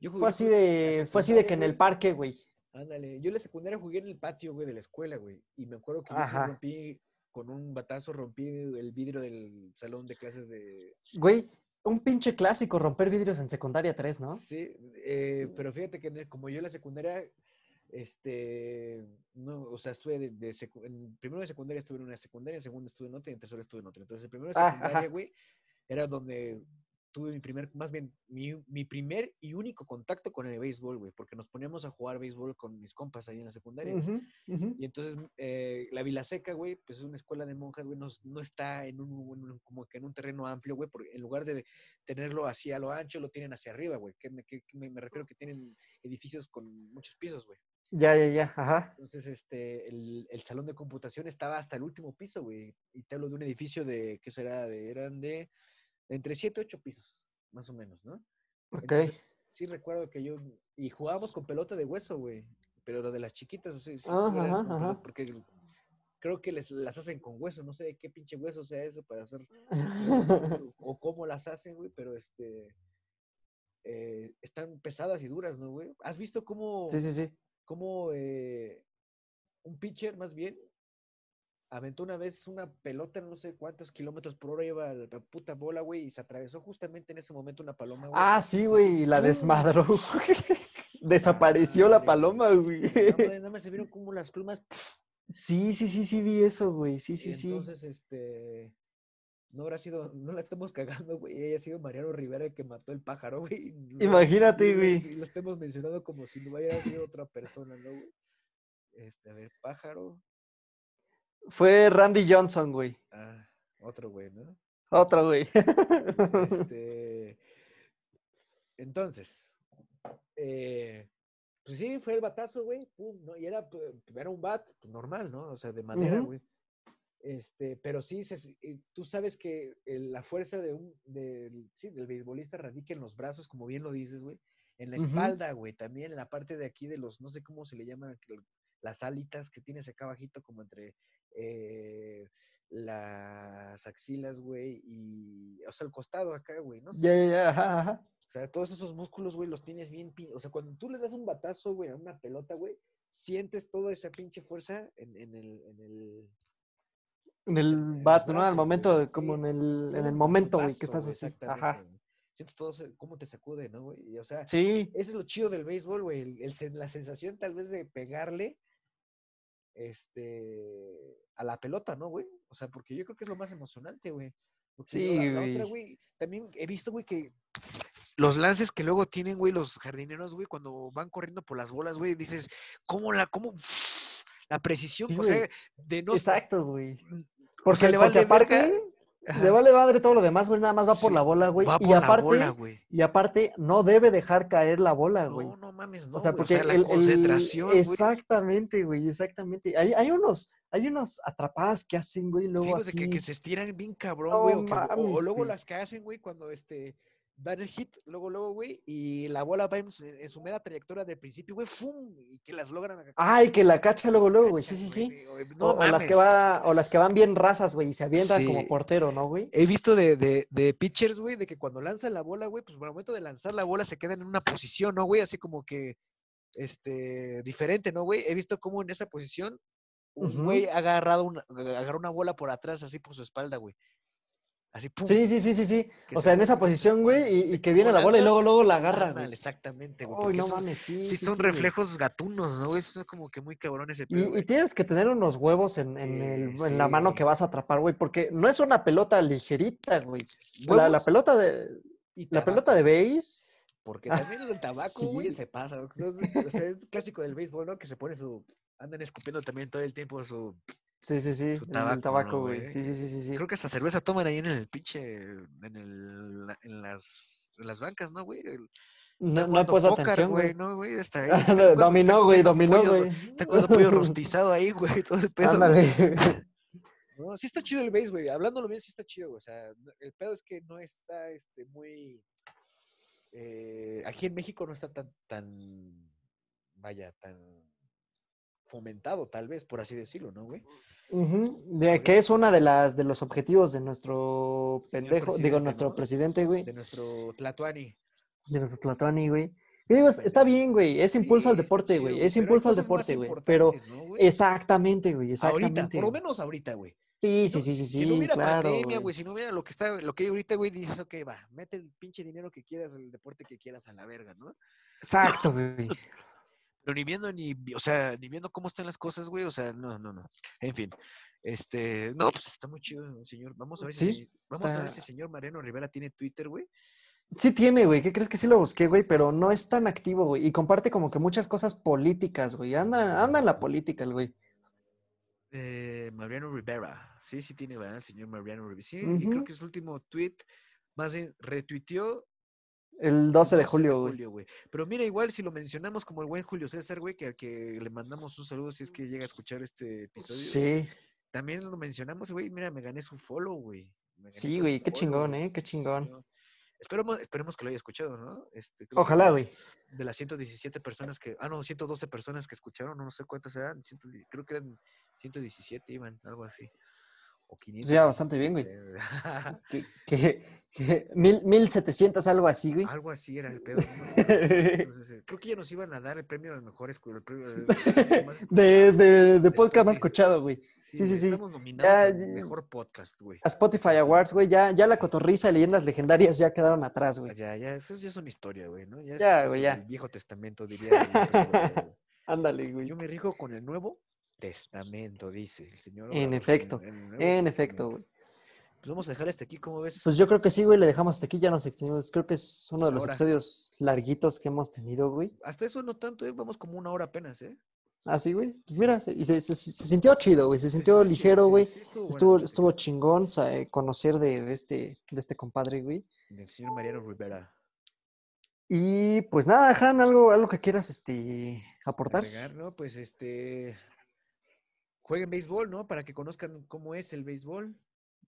Yo Fue así de, fue así de que en el parque, güey. Ándale, yo en la secundaria jugué en el patio, güey, de la escuela, güey. Y me acuerdo que yo rompí, con un batazo, rompí el vidrio del salón de clases de... Güey, un pinche clásico romper vidrios en secundaria 3, ¿no? Sí, eh, pero fíjate que como yo en la secundaria, este, no, o sea, estuve de, de secu- en primero de secundaria estuve en una secundaria, en segundo estuve en otra y en tercero estuve en otra. Entonces, el primero de Ah, secundaria, güey, era donde tuve mi primer, más bien, mi, mi primer y único contacto con el béisbol, güey, porque nos poníamos a jugar béisbol con mis compas ahí en la secundaria. Ujú, ujú. Y entonces, eh, la Vilaseca, güey, pues es una escuela de monjas, güey, no, no está en un, en un- como que en un terreno amplio, güey, porque en lugar de tenerlo así a lo ancho, lo tienen hacia arriba, güey. Que, me- que- me, me refiero que tienen edificios con muchos pisos, güey. Ya, ya, ya, ajá. Entonces, este, el, el salón de computación estaba hasta el último piso, güey. Y te hablo de un edificio de, ¿qué será? De, eran de entre 7 y 8 pisos, más o menos, ¿no? Ok. Entonces, sí recuerdo que yo, y jugábamos con pelota de hueso, güey. Pero lo de las chiquitas, o sea, sí, ajá, pelota, ajá. porque creo que les, las hacen con hueso, no sé de qué pinche hueso sea eso para hacer, o cómo las hacen, güey, pero este, eh, están pesadas y duras, ¿no, güey? ¿Has visto cómo, Sí, sí, sí. cómo eh, un pitcher, más bien, aventó una vez una pelota, no sé cuántos kilómetros por hora lleva la puta bola, güey, y se atravesó justamente en ese momento una paloma, güey. Ah, sí, güey, y la desmadró. Desapareció la paloma, güey. Nada más, se vieron como las plumas. Sí, sí, sí, sí, vi eso, güey. Sí, sí, sí. entonces, este, no habrá sido, no la estamos cagando, güey, haya sido Mariano Rivera el que mató el pájaro, güey. Imagínate, güey. Lo estemos mencionando como si no hubiera sido otra persona, ¿no, güey? Este, a ver, pájaro. Fue Randy Johnson, güey. Ah, otro güey, ¿no? Otro, güey. Este, entonces, eh, pues sí, fue el batazo, güey, pum, ¿no? Y era, pu- era un bat pues, normal, ¿no? O sea, de madera, güey. Este, pero sí, se eh, tú sabes que la fuerza de un, del, sí, del beisbolista radica en los brazos, como bien lo dices, güey. En la espalda, güey, también en la parte de aquí de los, no sé cómo se le llaman, las alitas que tienes acá abajito, como entre eh, las axilas, güey, y, o sea, el costado acá, güey, ¿no? Ya, ya, ya, ajá, ajá. O sea, todos esos músculos, güey, los tienes bien. pin- O sea, cuando tú le das un batazo, güey, a una pelota, güey, sientes toda esa pinche fuerza en, en el. En el En el bat, ¿no? Al momento, güey, como sí. en el, en el momento, güey, que estás así. Ajá. Sientes todo cómo te sacude, ¿no, güey? O sea, Sí, ese es lo chido del béisbol, güey. el- la sensación tal vez de pegarle este a la pelota, ¿no, güey? O sea, porque yo creo que es lo más emocionante, güey. Porque Sí, la- la otra, güey. también he visto, güey, que los lances que luego tienen, güey, los jardineros, güey, cuando van corriendo por las bolas, güey, dices, ¿cómo la, cómo, la precisión, Sí, o sea, de no, exacto, güey. o Porque, sea, le porque vale verga, aparte, ajá, le vale madre todo lo demás, güey, nada más va por Sí, la bola, güey. va Y la aparte, bola, güey. y aparte, no debe dejar caer la bola, güey. No, no mames, no, O sea, porque la el, concentración, exactamente, güey, exactamente. Hay, hay unos, hay unos atrapadas que hacen, güey, Sí, luego güey, de que, que así. se estiran bien cabrón, No güey. o, luego güey. las que hacen, güey, cuando este dan el hit, luego, luego, güey, y la bola va en, su- en su mera trayectoria de principio, güey, ¡fum! Y que las logran ag- Ay, que la cacha luego, luego, güey. Sí, sí, sí. o- O, No o las que va, o las que van bien rasas, güey, y se avientan como portero, ¿no, güey? He visto de, de, de pitchers, güey, de que cuando lanzan la bola, güey, pues al momento de lanzar la bola se quedan en una posición, ¿no, güey? Así como que, este, diferente, ¿no, güey? He visto cómo en esa posición un güey ha agarrado una, agarró una bola por atrás, así por su espalda, güey. Así, pum. Sí, sí, sí, sí, sí. O se sea, en esa posición, güey, y, que viene la bola y luego, luego la agarra, güey. exactamente, güey. Ay, no son, mames, sí, sí sí, son sí, güey. reflejos gatunos, ¿no? Eso es como que muy cabrón ese pedo, Y, tienes que tener unos huevos en, en, Eh, el, en la mano que vas a atrapar, güey, porque no es una pelota ligerita, güey. La, pelota de, la pelota de base, Porque también el tabaco, güey, se pasa. o sea, es clásico del béisbol, ¿no? Que se pone su... Andan escupiendo también todo el tiempo su... sí, sí, sí, Su el tabaco, tabaco, ¿no, güey. Sí, sí, sí, sí, sí. Creo que hasta cerveza toman ahí en el pinche... En, el, en, las, en las bancas, ¿no, güey? No, no he puesto atención, güey. ¿no, güey? Hasta ahí. Dominó, güey, dominó, güey. Está comiendo pollo rostizado ahí, güey, todo el pedo. Ándale. No, sí está chido el base, güey. Hablándolo bien, sí está chido, güey. O sea, el pedo es que no está este, muy. eh, aquí en México no está tan, tan. Vaya, tan fomentado, tal vez, por así decirlo, ¿no, güey? De que es una de las de los objetivos de nuestro pendejo, digo, nuestro ¿no? presidente, güey, De nuestro Tlatuani. de nuestro Tlatuani, güey. Yo digo, es- está bien, güey, es impulso al Sí, deporte, güey, es impulso al deporte, güey. Pero ¿no, güey? exactamente, güey, Ahorita, exactamente. por lo menos ahorita, güey. Sí, sí, no- sí, sí, Si no sí, hubiera claro, pandemia, güey. güey, si no hubiera lo que está, lo que hay ahorita, güey, dices, ok, va, mete el pinche dinero que quieras, el deporte que quieras a la verga, ¿no? Exacto, güey. Pero ni viendo, ni, o sea, ni viendo cómo están las cosas, güey, o sea, no, no, no. En fin, este, no, pues está muy chido, señor. Vamos a ver si, vamos a ver si el señor Mariano Rivera tiene Twitter, güey. Sí tiene, güey. ¿Qué crees que sí lo busqué, güey? Pero no es tan activo, güey. Y comparte como que muchas cosas políticas, güey. Anda, anda en la política el güey. Eh, Mariano Rivera, sí, sí tiene, ¿verdad? El señor Mariano Rivera. Sí, y creo que su último tweet, más bien, retuiteó El 12 de julio, güey. güey. Pero mira, igual si lo mencionamos como el buen Julio César, güey, que al que le mandamos un saludo si es que llega a escuchar este episodio. Sí, También lo mencionamos, güey, mira, me gané su follow, güey. sí, güey. Qué follow, chingón. ¿eh? Qué chingón. Esperemos, esperemos que lo haya escuchado, ¿no? Este, Ojalá, güey. De las 117 personas que, ah, no, 112 personas que escucharon, no sé cuántas eran, 110 creo que eran 117, iban, algo así. O 500. ya bastante bien, güey. Que, que, que mil, 1700, algo así, güey. Algo así era el pedo. no. Entonces, eh, creo que ya nos iban a dar el premio de mejor escu- el premio el- el podcast más De, de, de podcast más escuchado, güey. sí, güey, sí. Estamos nominados Ya, al mejor podcast, güey. A Spotify Awards, güey. Ya, ya la cotorriza y leyendas legendarias ya quedaron atrás, güey. Ya, ya, eso ya es una historia, güey, ¿no? Ya, Ya, güey, ya. del Viejo Testamento, diría. el. Ándale, güey. Yo me rijo con el Nuevo Testamento, dice el señor. En efecto, En efecto, güey. Pues vamos a dejar este aquí, ¿cómo ves? Pues yo creo que sí, güey. Le dejamos hasta aquí, ya nos extendimos. Creo que es uno de los Ahora. episodios larguitos que hemos tenido, güey. Hasta eso no tanto, ¿eh? Vamos como una hora apenas, ¿eh? Ah, sí, güey. Pues mira, se, y se, se- se sintió chido, güey. Se sintió ligero, güey. estuvo Estuvo, chingón eh, conocer de, de este, de este compadre, güey. Del señor Mariano Rivera. Y pues nada, Han, algo, algo que quieras este, aportar. Agregar, ¿no? Pues este. Jueguen béisbol, ¿no? Para que conozcan cómo es el béisbol.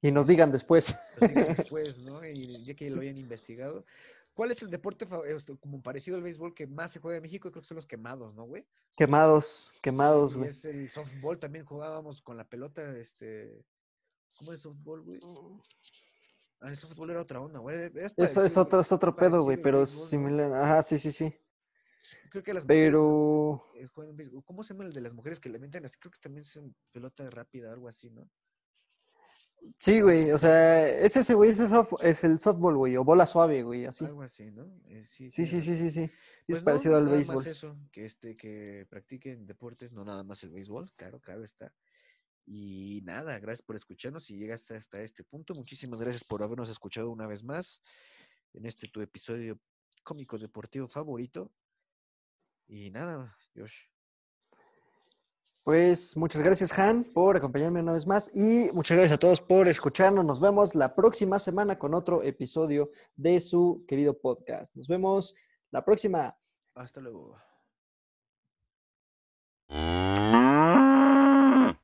Y nos digan después. Lo digan después, ¿no? Y ya que lo hayan investigado. ¿Cuál es el deporte como parecido al béisbol que más se juega en México? Creo que son los quemados, ¿no, güey? Quemados, quemados, güey. es el softball, también jugábamos con la pelota, este... ¿Cómo es softball, güey? Ah, el softball era otra onda, güey. Es Eso es otro, es otro pedo, güey, pero similar. Ajá, sí, sí, sí. Creo que las mujeres Pero. eh, juegan béisbol. ¿Cómo se llama el de las mujeres que le así? Creo que también es en pelota rápida, algo así, ¿no? Sí, güey, o sea, es ese, güey, ese soft- es el softball, güey, o bola suave, güey, así. Algo así, ¿no? Eh, sí, Sí, sí, sí, sí, sí. Pues es no, parecido al nada béisbol. más eso, que este, que practiquen deportes, no nada más el béisbol, claro, claro está. Y nada, gracias por escucharnos y llegaste hasta este punto. Muchísimas gracias por habernos escuchado una vez más en este tu episodio cómico deportivo favorito. Y nada, Josh. Pues muchas gracias, Han, por acompañarme una vez más y muchas gracias a todos por escucharnos. Nos vemos la próxima semana con otro episodio de su querido podcast. Nos vemos la próxima. Hasta luego.